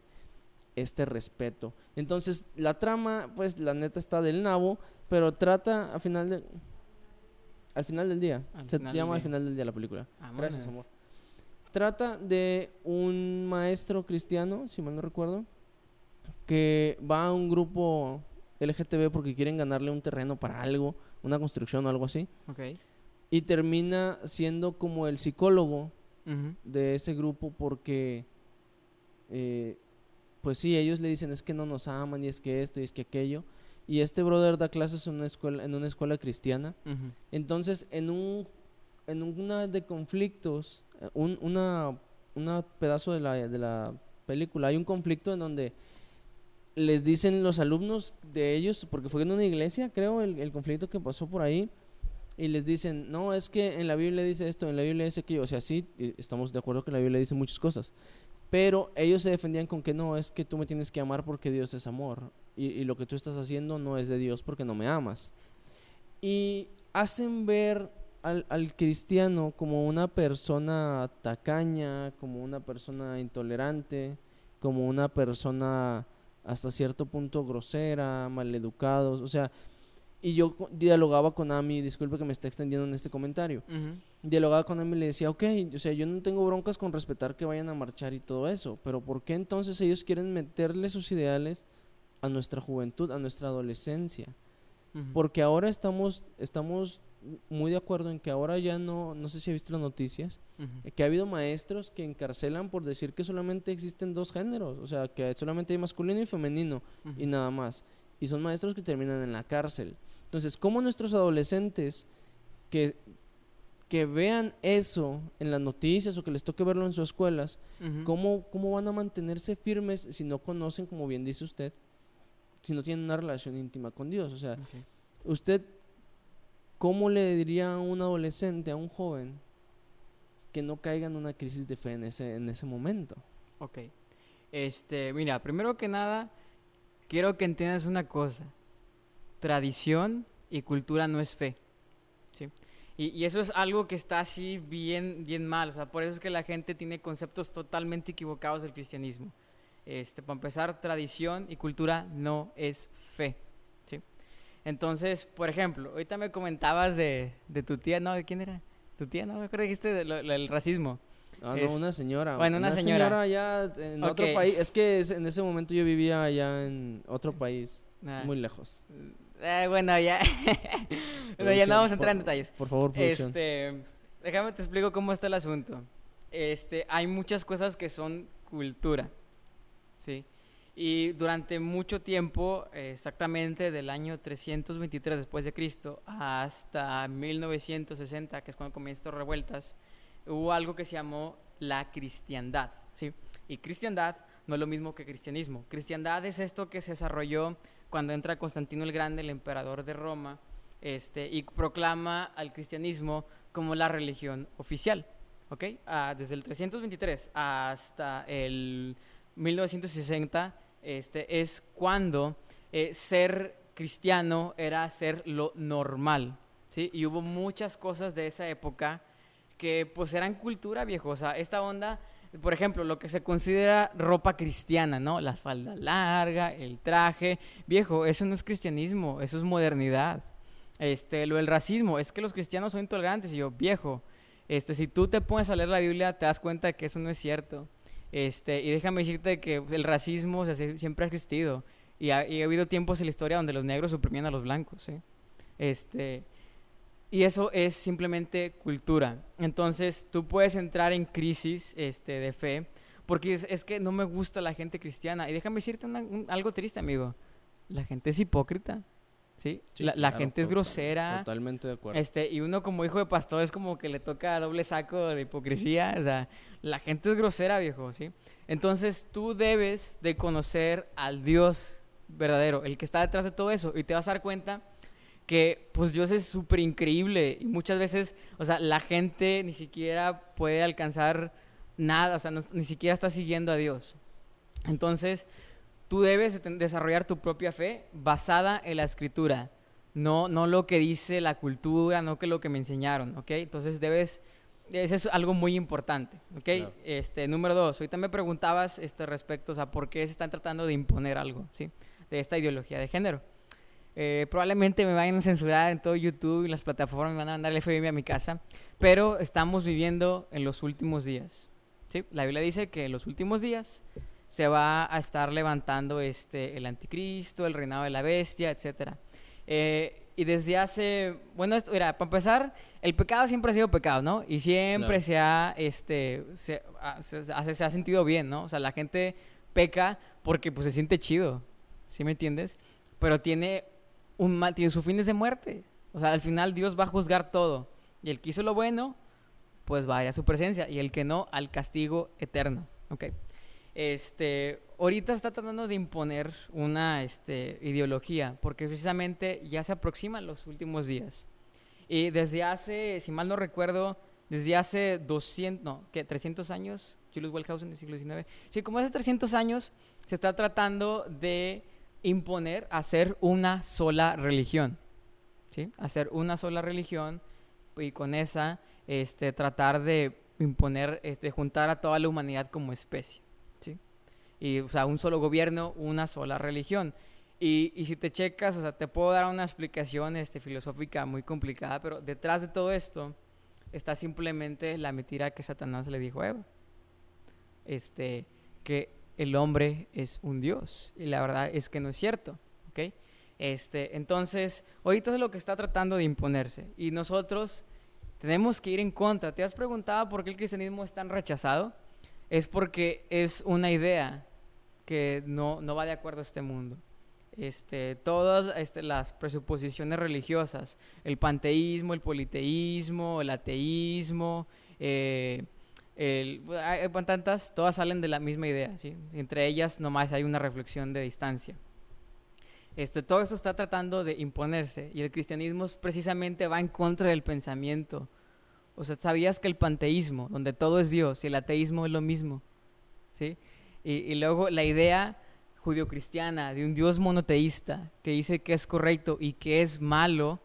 este respeto? Entonces, la trama, pues, la neta está del nabo, pero trata al final de, al final del día. Al Se llama al final del día la película. Gracias, Vámonos. amor. Trata de un maestro cristiano, si mal no recuerdo, que va a un grupo LGTB porque quieren ganarle un terreno para algo, una construcción o algo así, Ok. y termina siendo como el psicólogo de ese grupo porque, eh, pues sí, ellos le dicen es que no nos aman y es que esto y es que aquello, y este brother da clases en una escuela, en una escuela cristiana, entonces, en un en una de conflictos, un una, una pedazo de la, de la película, hay un conflicto en donde les dicen los alumnos de ellos, porque fue en una iglesia, creo, el, el conflicto que pasó por ahí, y les dicen, no, es que en la Biblia dice esto, en la Biblia dice aquello, o sea, sí, eh, estamos de acuerdo que la Biblia dice muchas cosas, pero ellos se defendían con que no, es que tú me tienes que amar porque Dios es amor, y, y lo que tú estás haciendo no es de Dios porque no me amas. Y hacen ver al, al cristiano como una persona tacaña, como una persona intolerante, como una persona hasta cierto punto grosera, maleducados, o sea, y yo dialogaba con Ami, disculpe que me esté extendiendo en este comentario, dialogaba con Ami y le decía, ok, o sea, yo no tengo broncas con respetar que vayan a marchar y todo eso, pero ¿por qué entonces ellos quieren meterle sus ideales a nuestra juventud, a nuestra adolescencia? Porque ahora estamos, estamos muy de acuerdo en que ahora ya no, no sé si ha visto las noticias, que ha habido maestros que encarcelan por decir que solamente existen dos géneros, o sea, que solamente hay masculino y femenino y nada más. Y son maestros que terminan en la cárcel. Entonces, ¿cómo nuestros adolescentes que, que vean eso en las noticias o que les toque verlo en sus escuelas. ¿cómo, ¿cómo van a mantenerse firmes si no conocen, como bien dice usted, si no tienen una relación íntima con Dios? O sea. ¿Usted cómo le diría a un adolescente, a un joven, que no caiga en una crisis de fe en ese, en ese momento? Ok. Este, mira, primero que nada, quiero que entiendas una cosa. Tradición y cultura no es fe. ¿sí? Y, y eso es algo que está así bien, bien mal. O sea, por eso es que la gente tiene conceptos totalmente equivocados del cristianismo. Este, para empezar, tradición y cultura no es fe. Entonces, por ejemplo, ahorita me comentabas de, de tu tía, ¿no? ¿De quién era? Tu tía, ¿no? Me acuerdo que dijiste de lo- lo del racismo. Ah, Es- no, una señora. bueno, una señora. allá en otro país. Es que en ese momento yo vivía allá en otro país, Ah, muy lejos. eh, bueno, ya. bueno, ya no vamos a entrar en por- detalles. Por favor, producción. Este, déjame te explico cómo está el asunto. Este, hay muchas cosas que son cultura, ¿sí? Y durante mucho tiempo, exactamente del año 323 después de Cristo hasta 1960, que es cuando comienzan estas revueltas, hubo algo que se llamó la cristiandad, ¿sí? Y cristiandad no es lo mismo que cristianismo. Cristiandad es esto que se desarrolló cuando entra Constantino el Grande, el emperador de Roma, este, y proclama al cristianismo como la religión oficial. ¿ok? Ah, desde el 323 hasta el 1960 este, es cuando eh, ser cristiano era ser lo normal. ¿sí? Y hubo muchas cosas de esa época que pues eran cultura viejo. O esta onda, por ejemplo, lo que se considera ropa cristiana, ¿no? La falda larga, el traje. Viejo, eso no es cristianismo, eso es modernidad. Este, lo del racismo, es que los cristianos son intolerantes. Y yo, viejo, este, si tú te pones a leer la Biblia, te das cuenta de que eso no es cierto. Este, y déjame decirte que el racismo siempre ha existido. Y ha, habido tiempos en la historia donde los negros suprimían a los blancos. Este, y eso es simplemente cultura. Entonces, tú puedes entrar en crisis este, de fe porque es, que no me gusta la gente cristiana. Y déjame decirte algo triste, amigo. La gente es hipócrita, ¿sí? Sí, la la claro, gente es grosera. Totalmente de acuerdo. Este, y uno como hijo de pastor es como que le toca doble saco de hipocresía, o sea, la gente es grosera, viejo, ¿sí? Entonces tú debes de conocer al Dios verdadero, el que está detrás de todo eso, y te vas a dar cuenta que pues Dios es súper increíble y muchas veces, o sea, la gente ni siquiera puede alcanzar nada, o sea, no- ni siquiera está siguiendo a Dios. Entonces, tú debes desarrollar tu propia fe basada en la escritura, no, no lo que dice la cultura, no que lo que me enseñaron, ¿ok? Entonces debes, eso es algo muy importante, ¿ok? Claro. Este, número dos, ahorita me preguntabas este, respecto, o sea, ¿por qué se están tratando de imponer algo, ¿sí? De esta ideología de género. Eh, probablemente me vayan a censurar en todo YouTube y las plataformas me van a mandar el FBI a mi casa, pero estamos viviendo en los últimos días. ¿sí? La Biblia dice que en los últimos días se va a estar levantando este, el anticristo, el reinado de la bestia, etcétera. Eh, y desde hace, bueno, esto, mira, para empezar, el pecado siempre ha sido pecado, ¿no? Y siempre se ha, este, se, ha- se- se- se ha sentido bien, ¿no? O sea, la gente peca porque pues se siente chido, ¿sí me entiendes? Pero tiene un mal, tiene su fin es de muerte. O sea, al final Dios va a juzgar todo. Y el que hizo lo bueno, pues va a ir a su presencia. Y el que no, al castigo eterno. ¿Ok? Este, ahorita está tratando de imponer una este, ideología, porque precisamente ya se aproximan los últimos días. Y desde hace, si mal no recuerdo, desde hace 200, no, ¿qué? 300 años, Julius Wellhausen del siglo XIX. Sí, como hace 300 años se está tratando de imponer hacer una sola religión. ¿Sí? Hacer una sola religión y con esa este, tratar de imponer, este, juntar a toda la humanidad como especie. Y, o sea, un solo gobierno, una sola religión. Y, y si te checas, o sea, te puedo dar una explicación este, filosófica muy complicada, pero detrás de todo esto está simplemente la mentira que Satanás le dijo a Eva. Este, que el hombre es un dios. Y la verdad es que no es cierto. ¿ok? Este, entonces, ahorita es lo que está tratando de imponerse. Y nosotros tenemos que ir en contra. ¿Te has preguntado por qué el cristianismo es tan rechazado? Es porque es una idea que no, no va de acuerdo a este mundo. Este, todas este, las presuposiciones religiosas, el panteísmo, el politeísmo, el ateísmo, eh, el, tantas, todas salen de la misma idea. ¿sí? Entre ellas nomás hay una reflexión de distancia. Este, todo esto está tratando de imponerse y el cristianismo precisamente va en contra del pensamiento. O sea, ¿sabías que el panteísmo, donde todo es Dios, y el ateísmo es lo mismo? ¿Sí? Y, luego la idea judio-cristiana de un Dios monoteísta que dice que es correcto y que es malo,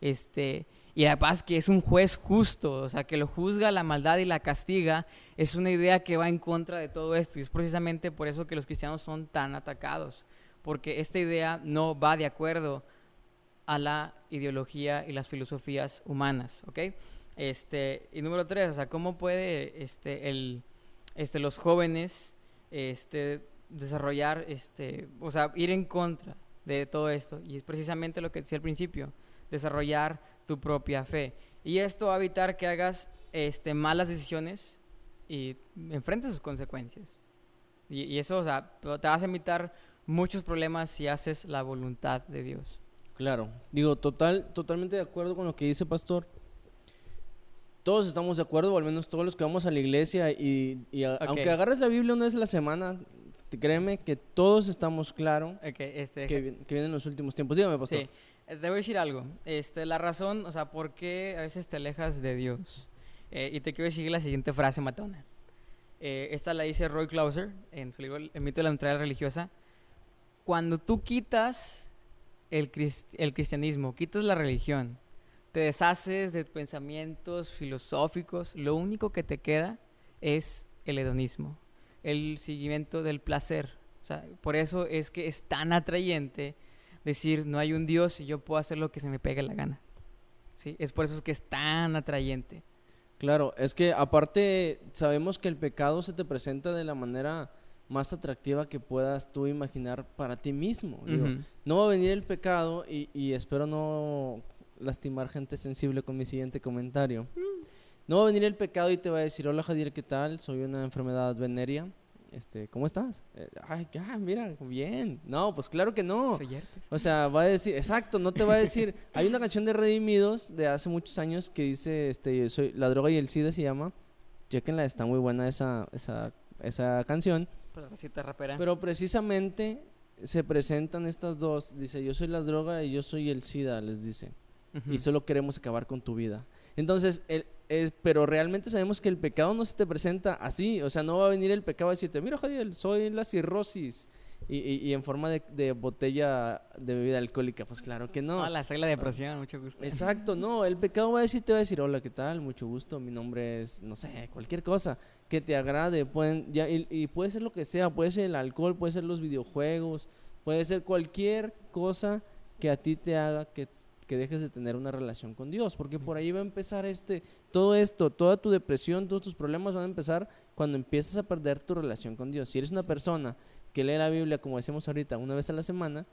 este, y además que es un juez justo, o sea, que lo juzga la maldad y la castiga, es una idea que va en contra de todo esto. Y es precisamente por eso que los cristianos son tan atacados, porque esta idea no va de acuerdo a la ideología y las filosofías humanas. Este, y número tres, o sea, ¿cómo puede este, el, este, los jóvenes este, desarrollar, este, o sea, ir en contra de todo esto? Y es precisamente lo que decía al principio, desarrollar tu propia fe. Y esto va a evitar que hagas este, malas decisiones y enfrentes sus consecuencias. Y, y eso, o sea, te vas a evitar muchos problemas si haces la voluntad de Dios. Claro, digo, total, totalmente de acuerdo con lo que dice Pastor. Todos estamos de acuerdo, o al menos todos los que vamos a la iglesia, y, y a- Ok. aunque agarres la Biblia una vez a la semana, créeme que todos estamos claros este, que, vi- que vienen los últimos tiempos. Dígame, Pastor. Sí, eh, voy a decir algo. Este, la razón, o sea, por qué a veces te alejas de Dios. Eh, y te quiero decir la siguiente frase matona. Eh, esta la dice Roy Clauser en su libro El mito de la neutralidad religiosa. Cuando tú quitas el, crist- el cristianismo, quitas la religión, te deshaces de pensamientos filosóficos, lo único que te queda es el hedonismo, el seguimiento del placer. O sea, por eso es que es tan atrayente decir no hay un Dios y yo puedo hacer lo que se me pegue la gana. ¿Sí? Es por eso es que es tan atrayente. Claro, es que aparte sabemos que el pecado se te presenta de la manera más atractiva que puedas tú imaginar para ti mismo. Digo, no va a venir el pecado y, y espero no lastimar gente sensible con mi siguiente comentario. No va a venir el pecado y te va a decir, hola Jadiel, ¿qué tal? Soy una enfermedad venérea. Este, ¿cómo estás? Eh, ay, ah, mira, bien. No, pues claro que no. O sea, va a decir, exacto, no te va a decir. Hay una canción de Redimidos de hace muchos años que dice, este, soy la droga y el SIDA se llama. Chequenla, está muy buena esa, esa, esa canción. Pero precisamente se presentan estas dos. Dice, yo soy la droga y yo soy el SIDA, les dice. Y solo queremos acabar con tu vida. Entonces, el, es, pero realmente sabemos que el pecado no se te presenta así. O sea, no va a venir el pecado a decirte, mira, Jadiel, soy la cirrosis. Y, y- y en forma de, de botella de bebida alcohólica. Pues claro que no. Hola, soy la depresión, mucho gusto. Exacto, no, el pecado va a decir, te va a decir, hola, ¿qué tal? Mucho gusto, mi nombre es, no sé, cualquier cosa que te agrade, pueden, ya, y, y puede ser lo que sea, puede ser el alcohol, puede ser los videojuegos, puede ser cualquier cosa que a ti te haga que, que dejes de tener una relación con Dios, porque por ahí va a empezar este, todo esto, toda tu depresión, todos tus problemas van a empezar cuando empiezas a perder tu relación con Dios. Si eres una persona que lee la Biblia, como decimos ahorita, una vez a la semana,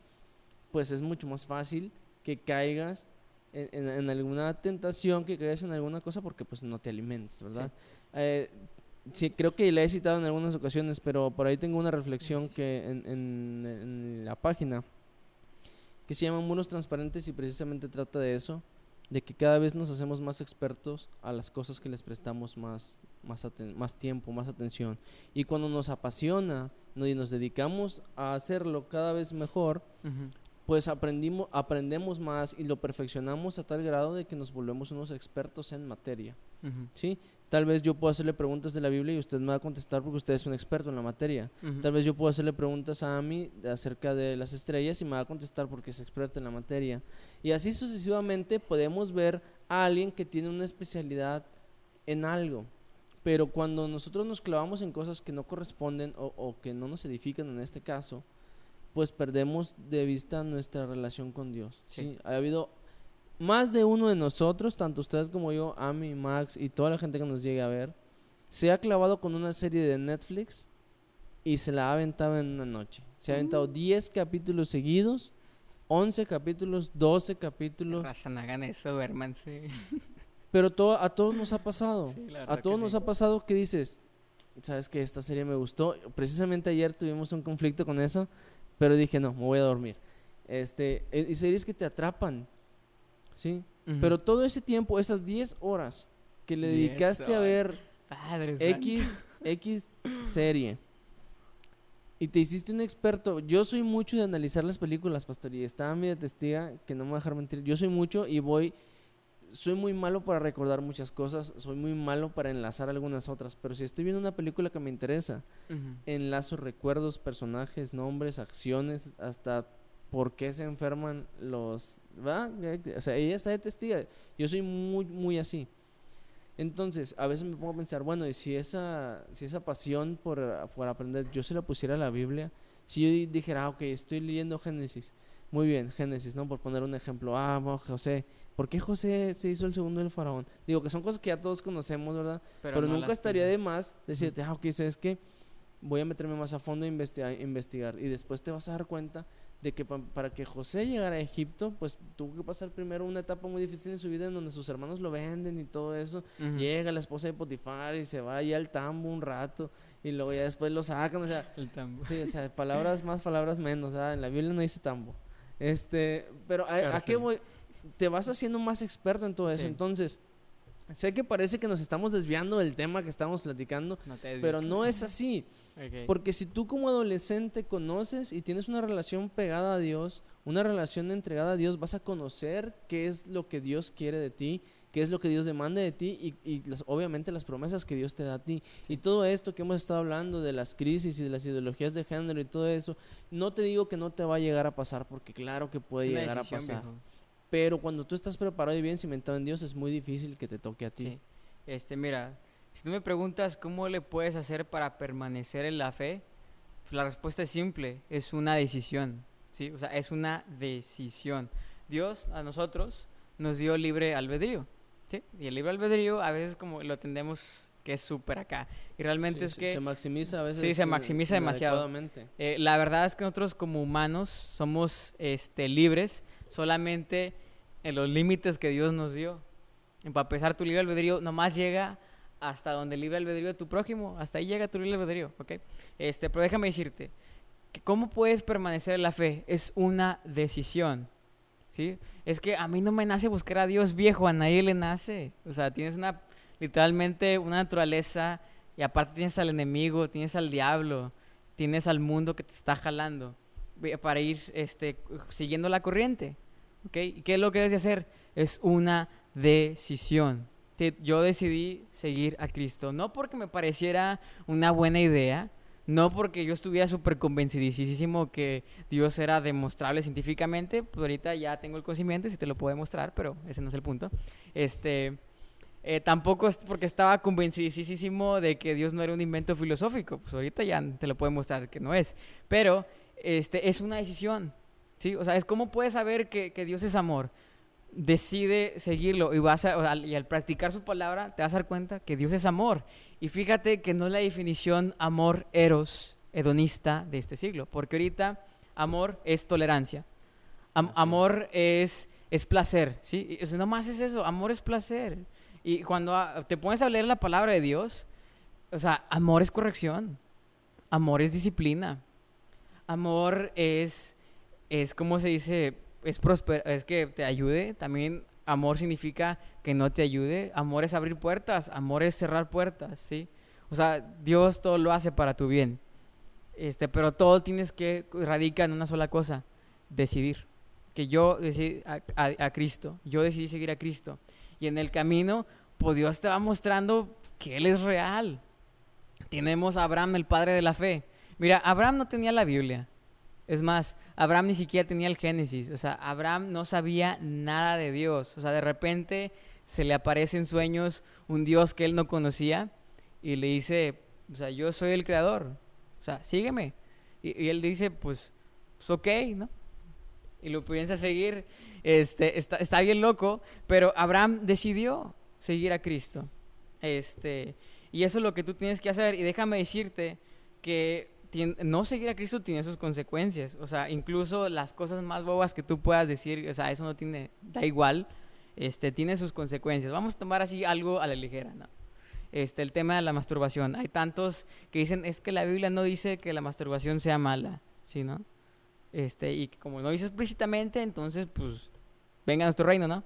pues es mucho más fácil que caigas en, en- en alguna tentación, que caigas en alguna cosa porque pues no te alimentas, ¿verdad? Eh, sí, creo que la he citado en algunas ocasiones, pero por ahí tengo una reflexión que en la página que se llama Muros Transparentes y precisamente trata de eso, de que cada vez nos hacemos más expertos a las cosas que les prestamos más, más, más tiempo, más atención. Y cuando nos apasiona ¿no? y nos dedicamos a hacerlo cada vez mejor, pues aprendimos, aprendemos más y lo perfeccionamos a tal grado de que nos volvemos unos expertos en materia. ¿Sí? Tal vez yo puedo hacerle preguntas de la Biblia y usted me va a contestar porque usted es un experto en la materia. Tal vez yo puedo hacerle preguntas a mí acerca de las estrellas y me va a contestar porque es experto en la materia. Y así sucesivamente podemos ver a alguien que tiene una especialidad en algo. Pero cuando nosotros nos clavamos en cosas que no corresponden o, o que no nos edifican en este caso, pues perdemos de vista nuestra relación con Dios. ¿sí? Sí. Ha habido más de uno de nosotros, tanto ustedes como yo, Ami, Max y toda la gente que nos llegue a ver, se ha clavado con una serie de Netflix y se la ha aventado en una noche. Se ha aventado 10 capítulos seguidos, 11 capítulos, 12 capítulos, Raza, no hagan eso, duérmanse. pero todo, a todos nos ha pasado. Sí, a todos nos sí. ha pasado que dices, sabes que esta serie me gustó. Precisamente ayer tuvimos un conflicto con eso, pero dije, no, me voy a dormir. Este, eh, y series que te atrapan, ¿sí? Pero todo ese tiempo, esas 10 horas que le 10 dedicaste a ver Padre. X, X serie y te hiciste un experto. Yo soy mucho de analizar las películas, pastor, y estaba mi testiga que no me va a dejar mentir. Yo soy mucho y voy. Soy muy malo para recordar muchas cosas, soy muy malo para enlazar algunas otras, pero si estoy viendo una película que me interesa, enlazo recuerdos, personajes, nombres, acciones, hasta por qué se enferman los... ¿Va? O sea, ella está de testiga. Yo soy muy, muy así. Entonces, a veces me pongo a pensar, bueno, y si esa, si esa pasión por, por aprender, yo se la pusiera a la Biblia, si yo di- dijera, ah, ok, estoy leyendo Génesis, muy bien, Génesis, ¿no? Por poner un ejemplo, ah, José, ¿por qué José se hizo el segundo del faraón? Digo que son cosas que ya todos conocemos, ¿verdad? Pero, no nunca estaría de más decirte, ah, ok, ¿sabes qué? Voy a meterme más a fondo a investigar, investigar. Y después te vas a dar cuenta de que pa- para que José llegara a Egipto, pues tuvo que pasar primero una etapa muy difícil en su vida en donde sus hermanos lo venden y todo eso. Llega la esposa de Potifar y se va allá al tambo un rato y luego ya después lo sacan, o sea, El tambo. Sí, o sea, palabras más, palabras menos. ¿verdad? En la Biblia no dice tambo. Este, pero ¿a, qué voy? Te vas haciendo más experto en todo eso. Sí. Entonces, sé que parece que nos estamos desviando del tema que estamos platicando, No pero no es así. Porque si tú como adolescente conoces y tienes una relación pegada a Dios, una relación entregada a Dios, vas a conocer qué es lo que Dios quiere de ti, qué es lo que Dios demanda de ti y, y las- obviamente las promesas que Dios te da a ti. Y todo esto que hemos estado hablando de las crisis y de las ideologías de género y todo eso, no te digo que no te va a llegar a pasar, porque claro que puede llegar a pasar. viejo. Pero cuando tú estás preparado y bien cimentado en Dios, es muy difícil que te toque a ti. Sí. Este, mira, si tú me preguntas cómo le puedes hacer para permanecer en la fe, pues la respuesta es simple, es una decisión, ¿sí? O sea, es una decisión. Dios a nosotros nos dio libre albedrío, ¿sí? Y el libre albedrío a veces como lo tendemos que es súper acá. Y realmente Sí, es que Se maximiza a veces. Sí, se maximiza demasiado. eh, la verdad es que nosotros como humanos somos este, libres solamente en los límites que Dios nos dio. Para empezar, tu libre albedrío nomás llega hasta donde el libre albedrío de tu prójimo. Hasta ahí llega tu libre albedrío, ¿ok? Este, pero déjame decirte, que ¿cómo puedes permanecer en la fe? Es una decisión, ¿sí? Es que a mí no me nace buscar a Dios viejo, a nadie le nace. O sea, tienes una, literalmente una naturaleza y aparte tienes al enemigo, tienes al diablo, tienes al mundo que te está jalando para ir este, siguiendo la corriente. ¿ok? ¿Y qué es lo que debes de hacer? Es una decisión. Yo decidí seguir a Cristo, no porque me pareciera una buena idea, no porque yo estuviera súper convencidísimo que Dios era demostrable científicamente, pues ahorita ya tengo el conocimiento y sí te lo puedo demostrar, pero ese no es el punto. Este, eh, tampoco es porque estaba convencidísimo de que Dios no era un invento filosófico, pues ahorita ya te lo puedo mostrar que no es, pero este, es una decisión, ¿sí? O sea, es cómo puedes saber que, que Dios es amor. Decide seguirlo y, vas a, o sea, y al practicar su palabra te vas a dar cuenta que Dios es amor. Y fíjate que no es la definición amor eros, hedonista de este siglo, porque ahorita amor es tolerancia. Am- amor es, es placer, ¿sí? O sea, no más es eso, amor es placer. Y cuando ah, te pones a leer la palabra de Dios, o sea, amor es corrección, amor es disciplina, amor es, es como se dice, es prosper, es que te ayude. También amor significa que no te ayude. Amor es abrir puertas, amor es cerrar puertas, ¿sí? O sea, Dios todo lo hace para tu bien. Este, pero todo tienes que radica en una sola cosa, decidir. Que yo decidí a, a- Cristo, yo decidí seguir a Cristo. Y en el camino, pues Dios te va mostrando que Él es real. Tenemos a Abraham, el padre de la fe. Mira, Abraham no tenía la Biblia. Es más, Abraham ni siquiera tenía el Génesis. O sea, Abraham no sabía nada de Dios. O sea, de repente se le aparece en sueños un Dios que él no conocía y le dice, o sea, yo soy el creador. O sea, sígueme. Y, él dice, pues, pues ok, ¿no? Y lo piensa seguir. Este, está, está bien loco, pero Abraham decidió seguir a Cristo. Este, y eso es lo que tú tienes que hacer. Y déjame decirte que no seguir a Cristo tiene sus consecuencias. O sea, incluso las cosas más bobas que tú puedas decir, o sea, eso no tiene, da igual, este, tiene sus consecuencias. Vamos a tomar así algo a la ligera, ¿no? Este, el tema de la masturbación. Hay tantos que dicen, es que la Biblia no dice que la masturbación sea mala, ¿sí, no? Este, y como no dice explícitamente, entonces, pues, venga a nuestro reino, ¿no?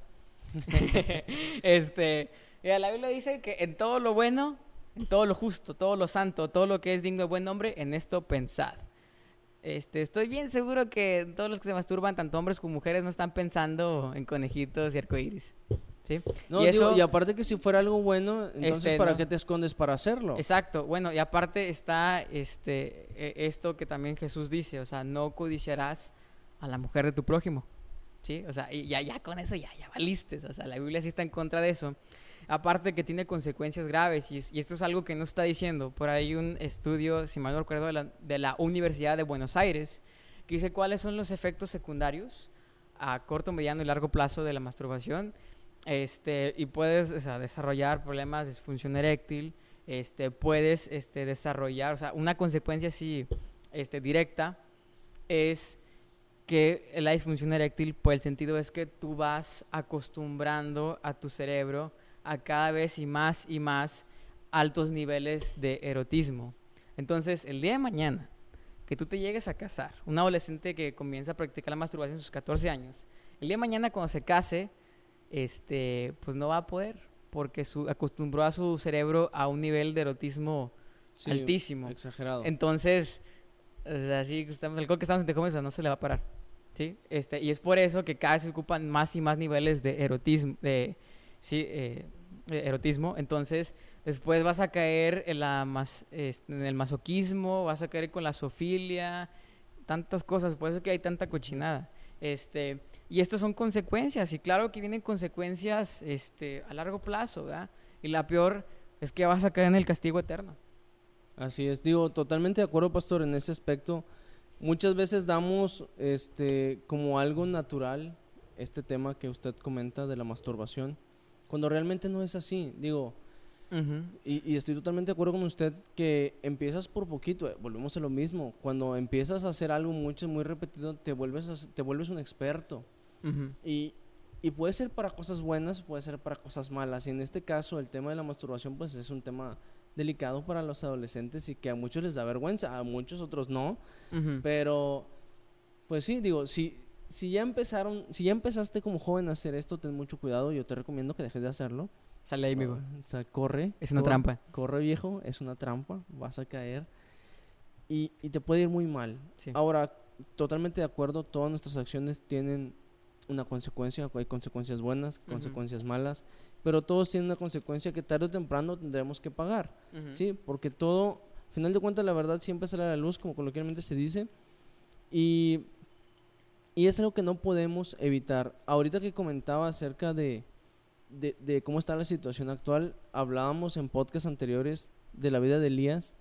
este, mira, la Biblia dice que en todo lo bueno, en todo lo justo, todo lo santo, todo lo que es digno de buen nombre, en esto pensad. Este, estoy bien seguro que todos los que se masturban, tanto hombres como mujeres, no están pensando en conejitos y arcoíris. ¿Sí? No, y digo, eso- y aparte que si fuera algo bueno, entonces Este, ¿para no. qué te escondes para hacerlo? Exacto. Bueno, y aparte está este eh, esto que también Jesús dice, o sea, no codiciarás a la mujer de tu prójimo. ¿Sí? O sea, y ya ya con eso ya ya valiste, o sea, la Biblia sí está en contra de eso. Aparte que tiene consecuencias graves y, es- y esto es algo que no está diciendo. Por ahí un estudio, si mal no recuerdo, de la, Universidad de Buenos Aires, que dice cuáles son los efectos secundarios a corto, mediano y largo plazo de la masturbación. Este, y puedes desarrollar problemas de disfunción eréctil, este, puedes este, desarrollar, o sea, una consecuencia así este, directa es que la disfunción eréctil, pues el sentido es que tú vas acostumbrando a tu cerebro a cada vez y más y más altos niveles de erotismo. Entonces, el día de mañana, que tú te llegues a casar, un adolescente que comienza a practicar la masturbación a sus 14 años, el día de mañana cuando se case, este, pues no va a poder, porque su, acostumbró a su cerebro a un nivel de erotismo Sí, altísimo. Exagerado. Entonces, o sea, sí, estamos, el que estamos entre jóvenes, sea, no se le va a parar. ¿sí? Este, y es por eso que cada vez se ocupan más y más niveles de erotismo, de, sí, eh, erotismo. Entonces, después vas a caer en, la mas- este, en el masoquismo, vas a caer con la sofilia, tantas cosas. Por eso que hay tanta cochinada. Este, y estas son consecuencias, y claro que vienen consecuencias este, a largo plazo, ¿verdad? Y la peor es que vas a caer en el castigo eterno. Así es, digo, totalmente de acuerdo, pastor, en ese aspecto. Muchas veces damos este como algo natural este tema que usted comenta de la masturbación, cuando realmente no es así. Digo, y, y, estoy totalmente de acuerdo con usted que empiezas por poquito, eh, volvemos a lo mismo. Cuando empiezas a hacer algo mucho, muy repetido, te vuelves, te vuelves un experto. y, y, puede ser para cosas buenas, puede ser para cosas malas. Y en este caso, el tema de la masturbación, pues es un tema delicado para los adolescentes y que a muchos les da vergüenza, a muchos otros no. Pero, pues sí, digo, si, si ya empezaron, si ya empezaste como joven a hacer esto, ten mucho cuidado. Yo te recomiendo que dejes de hacerlo. Sale ahí, amigo. o sea, corre. Es una trampa. Corre, viejo, es una trampa. Vas a caer. Y, y te puede ir muy mal. Ahora, totalmente de acuerdo, todas nuestras acciones tienen una consecuencia. Hay consecuencias buenas, consecuencias malas. Pero todos tienen una consecuencia que tarde o temprano tendremos que pagar. ¿Sí? Porque todo, al final de cuentas, la verdad siempre sale a la luz, como coloquialmente se dice. Y, y es algo que no podemos evitar. Ahorita que comentaba acerca de de, cómo está la situación actual, hablábamos en podcasts anteriores de la vida de Elías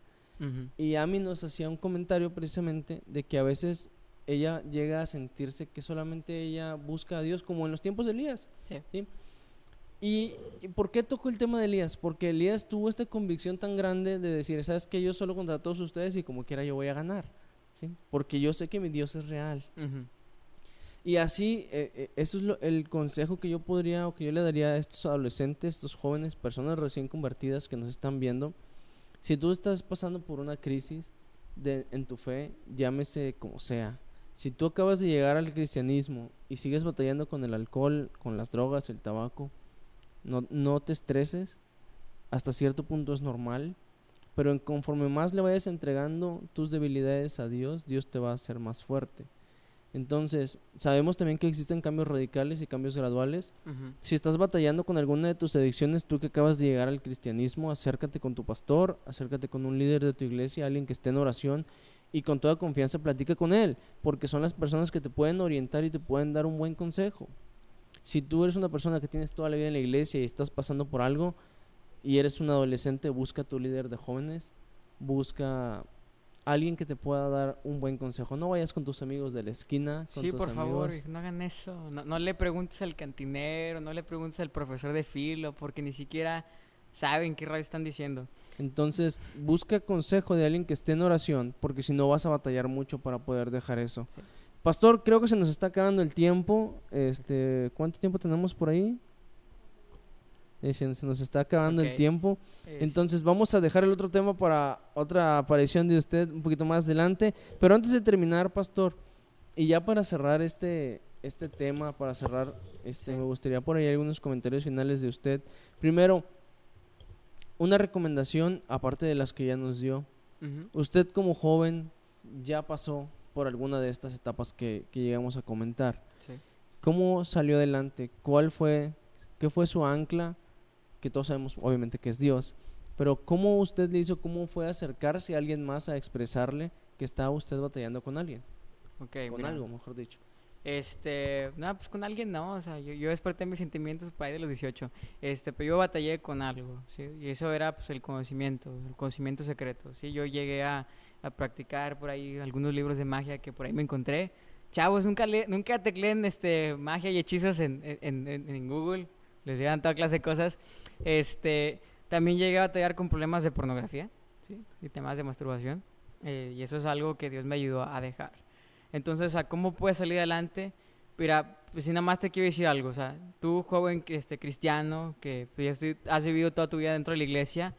y Ami nos hacía un comentario precisamente de que a veces ella llega a sentirse que solamente ella busca a Dios como en los tiempos de Elías. Sí. ¿Y, por qué tocó el tema de Elías? Porque Elías tuvo esta convicción tan grande de decir, sabes que yo solo contra todos ustedes y como quiera yo voy a ganar. ¿sí? Porque yo sé que mi Dios es real. Y así, eh, eh, eso es el consejo que yo podría o que yo le daría a estos adolescentes, estos jóvenes, personas recién convertidas que nos están viendo. Si tú estás pasando por una crisis de, en tu fe, llámese como sea. Si tú acabas de llegar al cristianismo y sigues batallando con el alcohol, con las drogas, el tabaco, no, no te estreses. Hasta cierto punto es normal. Pero conforme más le vayas entregando tus debilidades a Dios, Dios te va a hacer más fuerte. Entonces, sabemos también que existen cambios radicales y cambios graduales. Si estás batallando con alguna de tus adicciones, tú que acabas de llegar al cristianismo, acércate con tu pastor, acércate con un líder de tu iglesia, alguien que esté en oración y con toda confianza platica con él, porque son las personas que te pueden orientar y te pueden dar un buen consejo. Si tú eres una persona que tienes toda la vida en la iglesia y estás pasando por algo y eres un adolescente, busca a tu líder de jóvenes, busca alguien que te pueda dar un buen consejo. No vayas con tus amigos de la esquina. Con sí, por favor, no hagan eso. No, le preguntes al cantinero, no le preguntes al profesor de filo, porque ni siquiera saben qué rayos están diciendo. Entonces, busca consejo de alguien que esté en oración, porque si no vas a batallar mucho para poder dejar eso. Pastor, creo que se nos está acabando el tiempo. Este, ¿cuánto tiempo tenemos por ahí? Se nos está acabando el tiempo. Entonces vamos a dejar el otro tema para otra aparición de usted un poquito más adelante. Pero antes de terminar, pastor, y ya para cerrar este, este tema, para cerrar, este, me gustaría por ahí algunos comentarios finales de usted. Primero, una recomendación, aparte de las que ya nos dio. Usted como joven ya pasó por alguna de estas etapas que, que llegamos a comentar. ¿Cómo salió adelante? ¿Cuál fue, qué fue su ancla? Que todos sabemos obviamente que es Dios, pero ¿cómo usted le hizo, cómo fue acercarse a alguien más a expresarle que estaba usted batallando con alguien? Okay, con algo, mejor dicho. Este, nada, pues con alguien no, o sea, yo, yo desperté mis sentimientos por ahí de los 18, este, pero yo batallé con algo, ¿sí? Y eso era, pues, el conocimiento, el conocimiento secreto, ¿sí? Yo llegué a, a practicar por ahí algunos libros de magia que por ahí me encontré. Chavos, nunca, le, nunca tecleen, este, magia y hechizos en, en, en, en Google, les llegan toda clase de cosas. Este, también llegué a batallar con problemas de pornografía y temas de masturbación. Eh, y eso es algo que Dios me ayudó a dejar. Entonces, ¿a cómo puedes salir adelante? Mira, pues si nada más te quiero decir algo, o sea, tú joven este, cristiano que pues, has vivido toda tu vida dentro de la iglesia,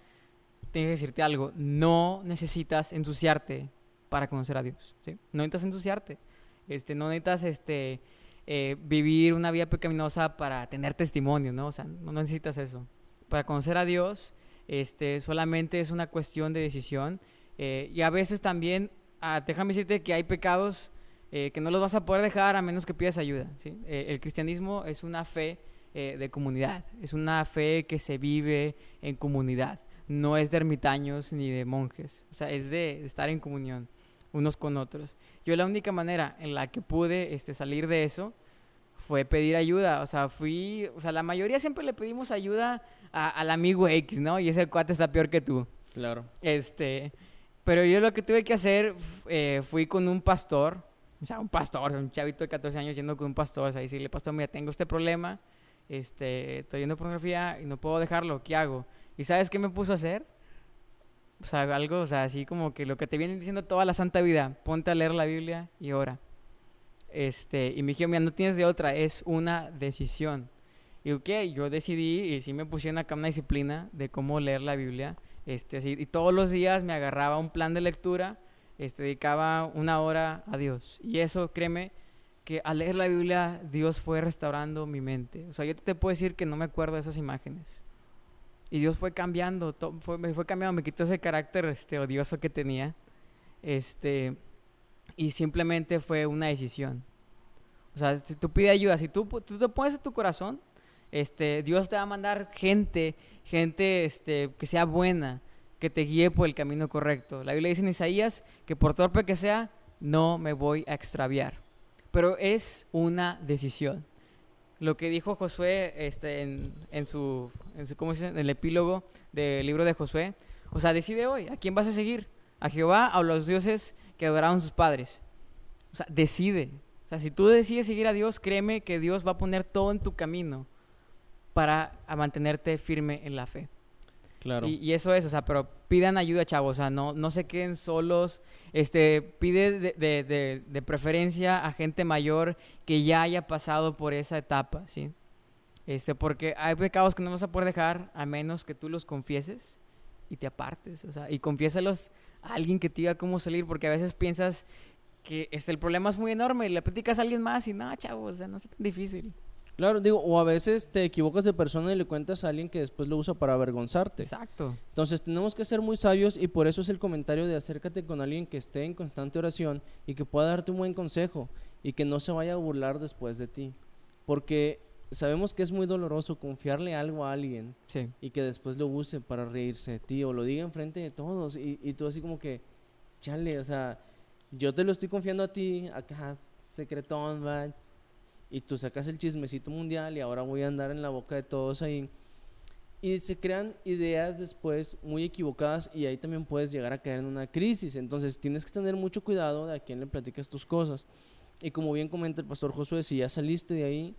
tengo que decirte algo, no necesitas ensuciarte para conocer a Dios, ¿sí? No necesitas ensuciarte, este, no necesitas este, eh, vivir una vida pecaminosa para tener testimonio, ¿no? O sea, no necesitas eso para conocer a Dios, este, solamente es una cuestión de decisión. Eh, y a veces también, ah, déjame decirte que hay pecados eh, que no los vas a poder dejar a menos que pidas ayuda. ¿sí? Eh, el cristianismo es una fe de comunidad, es una fe que se vive en comunidad. No es de ermitaños ni de monjes, o sea, es de, estar en comunión unos con otros. Yo la única manera en la que pude este, salir de eso fue pedir ayuda. O sea, fui, o sea, la mayoría siempre le pedimos ayuda al amigo X, ¿no? Y ese cuate está peor que tú. Claro. Este, pero yo lo que tuve que hacer, eh, fui con un pastor, o sea, un pastor, un chavito de 14 años yendo con un pastor, o sea, decirle, pastor, mira, tengo este problema, este, estoy viendo pornografía y no puedo dejarlo, ¿qué hago? ¿Y sabes qué me puso a hacer? O sea, algo, o sea, así como que lo que te vienen diciendo toda la santa vida, ponte a leer la Biblia y ora. Este, y me dijeron, mira, no tienes de otra, es una decisión. Y ok, yo decidí y sí me pusieron acá una disciplina de cómo leer la Biblia. Este, así, y todos los días me agarraba un plan de lectura, este, dedicaba una hora a Dios. Y eso, créeme, que al leer la Biblia, Dios fue restaurando mi mente. O sea, yo te puedo decir que no me acuerdo de esas imágenes. Y Dios fue cambiando, fue, me fue cambiando, me quitó ese carácter este, odioso que tenía. Este, y simplemente fue una decisión. O sea, si tú pides ayuda, si tú, tú te pones en tu corazón, este, Dios te va a mandar gente, gente este, que sea buena, que te guíe por el camino correcto. La Biblia dice en Isaías que por torpe que sea, no me voy a extraviar. Pero es una decisión. Lo que dijo Josué este, en, su, ¿cómo? En el epílogo del libro de Josué. O sea, decide hoy, ¿a quién vas a seguir? ¿A Jehová o a los dioses que adoraron sus padres? O sea, decide. O sea, si tú decides seguir a Dios, créeme que Dios va a poner todo en tu camino para mantenerte firme en la fe. Claro. Y, eso es, o sea, pero pidan ayuda, chavos, o sea, no, no se queden solos, este, pide de, de, de, preferencia a gente mayor que ya haya pasado por esa etapa, ¿sí? Este, porque hay pecados que no vas a poder dejar a menos que tú los confieses y te apartes, o sea, y confiésalos a alguien que te diga cómo salir, porque a veces piensas que este, el problema es muy enorme y le platicas a alguien más y no, chavos, o sea, no es tan difícil. Claro, digo, o a veces te equivocas de persona y le cuentas a alguien que después lo usa para avergonzarte. Exacto. Entonces tenemos que ser muy sabios y por eso es el comentario de acércate con alguien que esté en constante oración y que pueda darte un buen consejo y que no se vaya a burlar después de ti. Porque sabemos que es muy doloroso confiarle algo a alguien y que después lo use para reírse de ti o lo diga enfrente de todos y, y tú así como que, chale, o sea, yo te lo estoy confiando a ti, acá, secretón, va y tú sacas el chismecito mundial y ahora voy a andar en la boca de todos ahí. Y se crean ideas después muy equivocadas y ahí también puedes llegar a caer en una crisis. Entonces tienes que tener mucho cuidado de a quién le platicas tus cosas. Y como bien comenta el pastor Josué, si ya saliste de ahí,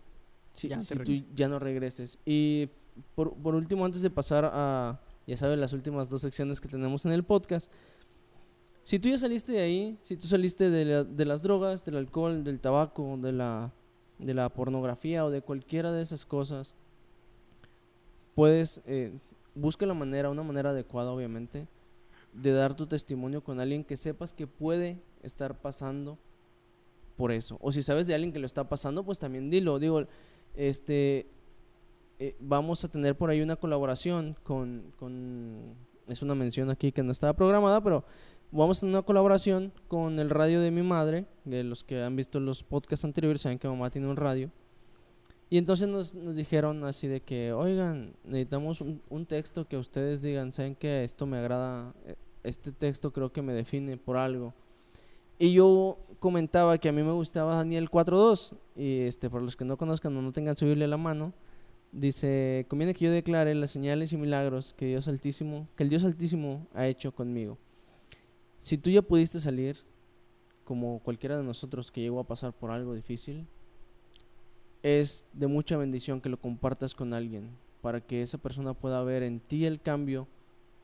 si, ya, tú ya no regreses. Y por, por, último, antes de pasar a, ya sabes, las últimas dos secciones que tenemos en el podcast, si tú ya saliste de ahí, si tú saliste de, de las drogas, del alcohol, del tabaco, de la de la pornografía o de cualquiera de esas cosas, puedes, eh, busca la manera, una manera adecuada obviamente, de dar tu testimonio con alguien que sepas que puede estar pasando por eso. O si sabes de alguien que lo está pasando, pues también dilo. Digo, este, eh, vamos a tener por ahí una colaboración con, con, es una mención aquí que no estaba programada, pero vamos a tener una colaboración con el radio de mi madre. De los que han visto los podcasts anteriores saben que mamá tiene un radio. Y entonces nos, dijeron así de que, oigan, necesitamos un, texto que ustedes digan, saben que esto me agrada, eh, este texto creo que me define por algo. Y yo comentaba que a mí me gustaba Daniel 4.2. Y este, por los que no conozcan o no tengan su Biblia a la mano, dice, conviene que yo declare las señales y milagros que Dios Altísimo, que el Dios Altísimo ha hecho conmigo. Si tú ya pudiste salir, como cualquiera de nosotros que llegó a pasar por algo difícil, es de mucha bendición que lo compartas con alguien para que esa persona pueda ver en ti el cambio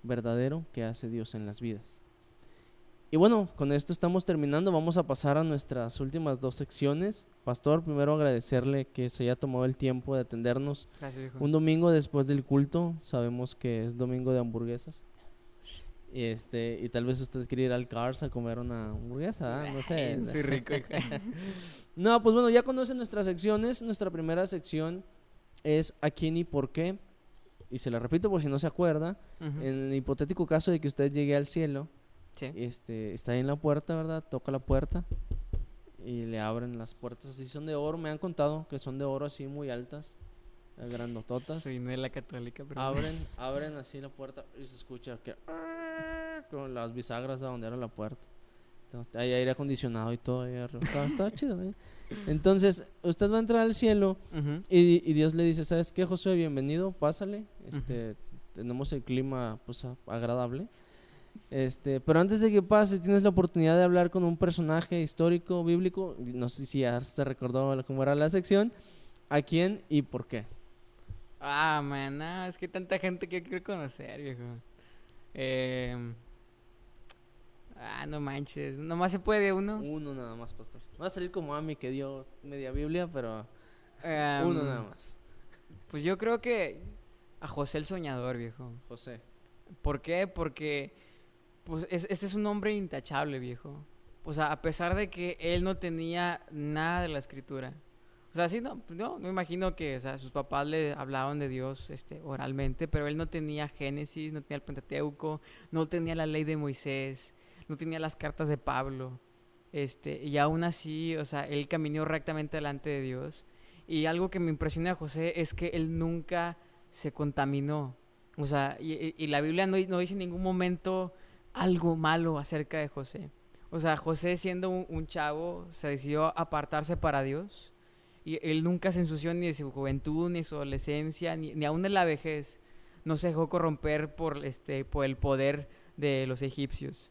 verdadero que hace Dios en las vidas. Y bueno, con esto estamos terminando. Vamos a pasar a nuestras últimas dos secciones. Pastor, primero agradecerle que se haya tomado el tiempo de atendernos un domingo después del culto. Sabemos que es domingo de hamburguesas. Y, este, y tal vez usted quiere ir al Cars a comer una hamburguesa, ¿ah? no sé. Sí, rico. no, pues bueno, ya conocen nuestras secciones. Nuestra primera sección es a quién y por qué. Y se la repito por si no se acuerda. En el hipotético caso de que usted llegue al cielo, este, está ahí en la puerta, ¿verdad? Toca la puerta y le abren las puertas así. Son de oro, me han contado que son de oro así muy altas grandototas. Soy de la católica, pero... Abren, abren así la puerta y se escucha que... Con las bisagras a donde era la puerta. hay aire acondicionado y todo ahí Está, chido, ¿eh? Entonces, usted va a entrar al cielo y, Dios le dice, ¿sabes qué, José? Bienvenido, pásale. Este, Tenemos el clima, pues, agradable. Este, pero antes de que pase, tienes la oportunidad de hablar con un personaje histórico, bíblico. No sé si ya se recordó cómo era la sección. ¿A quién y por qué? Ah, man, no, es que hay tanta gente que quiero conocer, viejo. Eh, ah, no manches, nomás se puede uno. Uno nada más, pastor. Va a salir como Ami que dio media Biblia, pero Em, uno nada más. Pues yo creo que a José el Soñador, viejo. José. ¿Por qué? Porque pues es- este es un hombre intachable, viejo. O sea, a pesar de que él no tenía nada de la escritura. O sea, sí, no, no, me imagino que o sea, sus papás le hablaban de Dios este, oralmente, pero él no tenía Génesis, no tenía el Pentateuco, no tenía la ley de Moisés, no tenía las cartas de Pablo. Este, y aún así, o sea, él caminó rectamente delante de Dios. Y algo que me impresiona a José es que él nunca se contaminó. O sea, y- y la Biblia no, no dice en ningún momento algo malo acerca de José. O sea, José siendo un, un chavo se decidió apartarse para Dios. Y él nunca se ensució ni de su juventud, ni de su adolescencia, ni, ni aún de la vejez. No se dejó corromper por, este, por el poder de los egipcios.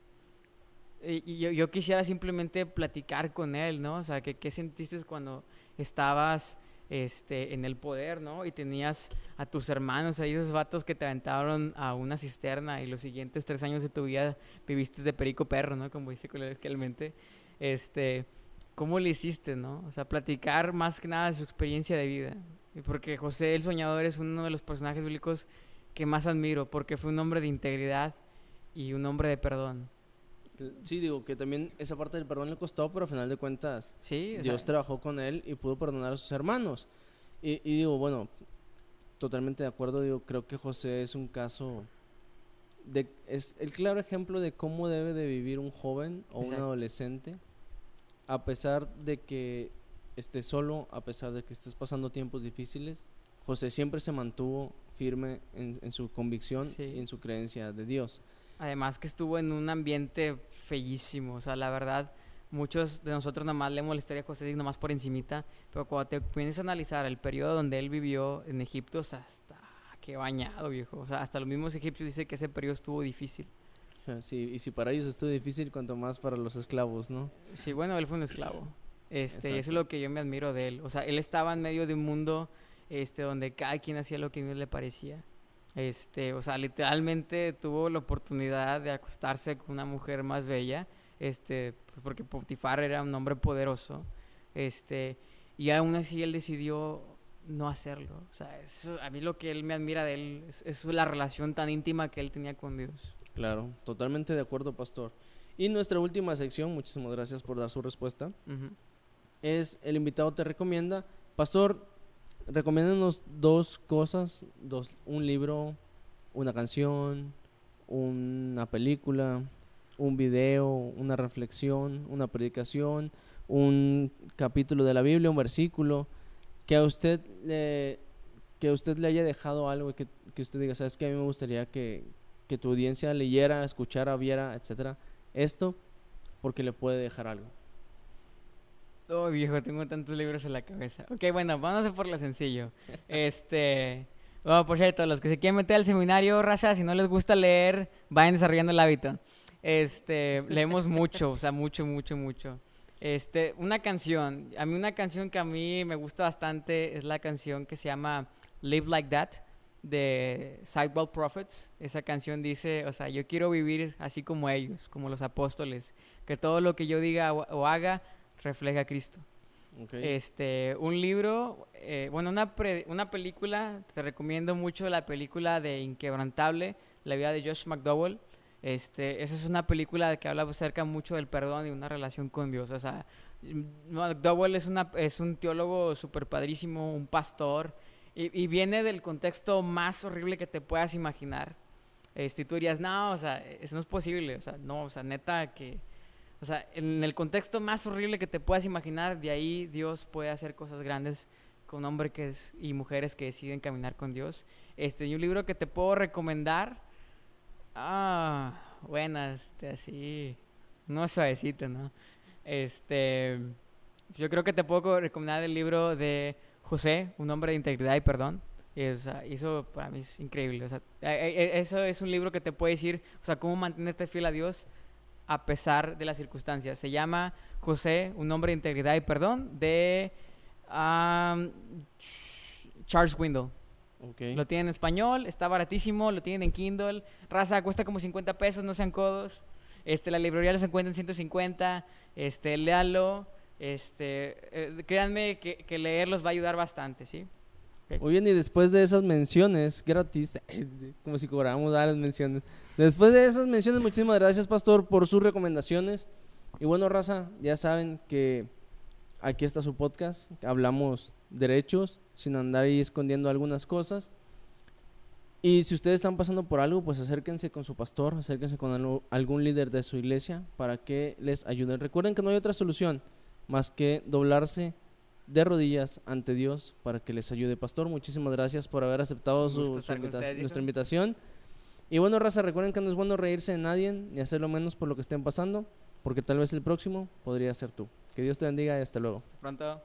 Y, yo, yo quisiera simplemente platicar con él, ¿no? O sea, ¿qué, qué sentiste cuando estabas este, en el poder, ¿no? Y tenías a tus hermanos, a esos vatos que te aventaron a una cisterna y los siguientes tres años de tu vida viviste de perico perro, ¿no? Como dice coloquialmente. Este, ¿cómo le hiciste, no? O sea, platicar más que nada de su experiencia de vida. Y porque José el Soñador es uno de los personajes bíblicos que más admiro, porque fue un hombre de integridad y un hombre de perdón. Sí, digo que también esa parte del perdón le costó, pero al final de cuentas Sí, Dios sea, trabajó con él y pudo perdonar a sus hermanos. Y, y digo, bueno, totalmente de acuerdo, digo, creo que José es un caso de es el claro ejemplo de cómo debe de vivir un joven o un Exacto. adolescente a pesar de que estés solo, a pesar de que estés pasando tiempos difíciles. José siempre se mantuvo firme en, en su convicción Sí. y en su creencia de Dios. Además que estuvo en un ambiente feísimo, o sea, la verdad, muchos de nosotros nomás leemos la historia de José nomás por encimita, pero cuando te pones a analizar el periodo donde él vivió en Egipto, o sea, hasta qué bañado, viejo, o sea, hasta los mismos egipcios dicen que ese periodo estuvo difícil. Sí, y si para ellos estuvo difícil, cuanto más para los esclavos, ¿no? Sí, bueno, él fue un esclavo. Este, y eso es lo que yo me admiro de él. O sea, él estaba en medio de un mundo este, donde cada quien hacía lo que a Dios le parecía. Este, o sea, literalmente tuvo la oportunidad de acostarse con una mujer más bella, este, pues porque Potifar era un hombre poderoso, este, y aún así él decidió no hacerlo. O sea, eso- a mí lo que él me admira de él es, es la relación tan íntima que él tenía con Dios. Claro, totalmente de acuerdo, pastor. Y nuestra última sección, muchísimas gracias por dar su respuesta, es el invitado te recomienda. Pastor, recomiéndanos dos cosas, dos, un libro, una canción, una película, un video, una reflexión, una predicación, un capítulo de la Biblia, un versículo, que a usted le, que a usted le haya dejado algo y que, que usted diga, sabes que a mí me gustaría que, que tu audiencia leyera, escuchara, viera, etcétera, esto, porque le puede dejar algo. Oh, viejo, tengo tantos libros en la cabeza. Ok, bueno, vamos a por lo sencillo. Este. Oh, por cierto, los que se quieren meter al seminario, raza, si no les gusta leer, vayan desarrollando el hábito. Este, leemos mucho, o sea, mucho, mucho, mucho. Este, una canción, a mí una canción que a mí me gusta bastante es la canción que se llama Live Like That de Sidewell Prophets. Esa canción dice, o sea, yo quiero vivir así como ellos, como los apóstoles, que todo lo que yo diga o, haga refleja a Cristo. ¿ok? Este, un libro, eh, bueno, una, pre- una película, te recomiendo mucho la película de Inquebrantable, la vida de Josh McDowell. Este, esa es una película que habla acerca mucho del perdón y una relación con Dios. O sea, McDowell es, una, es un teólogo súper padrísimo, un pastor, y, viene del contexto más horrible que te puedas imaginar. Este, y tú dirías, no, o sea, eso no es posible. O sea, no, o sea, neta que... O sea, en el contexto más horrible que te puedas imaginar, de ahí Dios puede hacer cosas grandes con hombres que y mujeres que deciden caminar con Dios. Este, y un libro que te puedo recomendar. Ah, bueno, este, así. No suavecito, ¿no? Este. Yo creo que te puedo co- recomendar el libro de José, un hombre de integridad y perdón. Y, o sea, y eso para mí es increíble. O sea, eh, eh, eso es un libro que te puede decir, o sea, cómo mantenerte fiel a Dios a pesar de las circunstancias. Se llama José, un hombre de integridad y perdón, de Ch- Charles Windle. Ok. Lo tienen en español, está baratísimo, lo tienen en Kindle. Raza, cuesta como 50 pesos, no sean codos. Este, la librería los encuentra en 150. Este, léalo. Este, eh, créanme que, que leerlos va a ayudar bastante, ¿sí? Muy bien, y después de esas menciones gratis, como si cobráramos dar las menciones. Después de esas menciones, muchísimas gracias, Pastor, por sus recomendaciones. Y bueno, raza, ya saben que aquí está su podcast. Hablamos derechos, sin andar ahí escondiendo algunas cosas. Y si ustedes están pasando por algo, pues acérquense con su pastor, acérquense con algún líder de su iglesia para que les ayuden. Recuerden que no hay otra solución más que doblarse de rodillas ante Dios para que les ayude. Pastor, muchísimas gracias por haber aceptado su- invita- nuestra invitación. Y bueno, raza, recuerden que no es bueno reírse de nadie ni hacerlo menos por lo que estén pasando, porque tal vez el próximo podría ser tú. Que Dios te bendiga y hasta luego. Hasta pronto.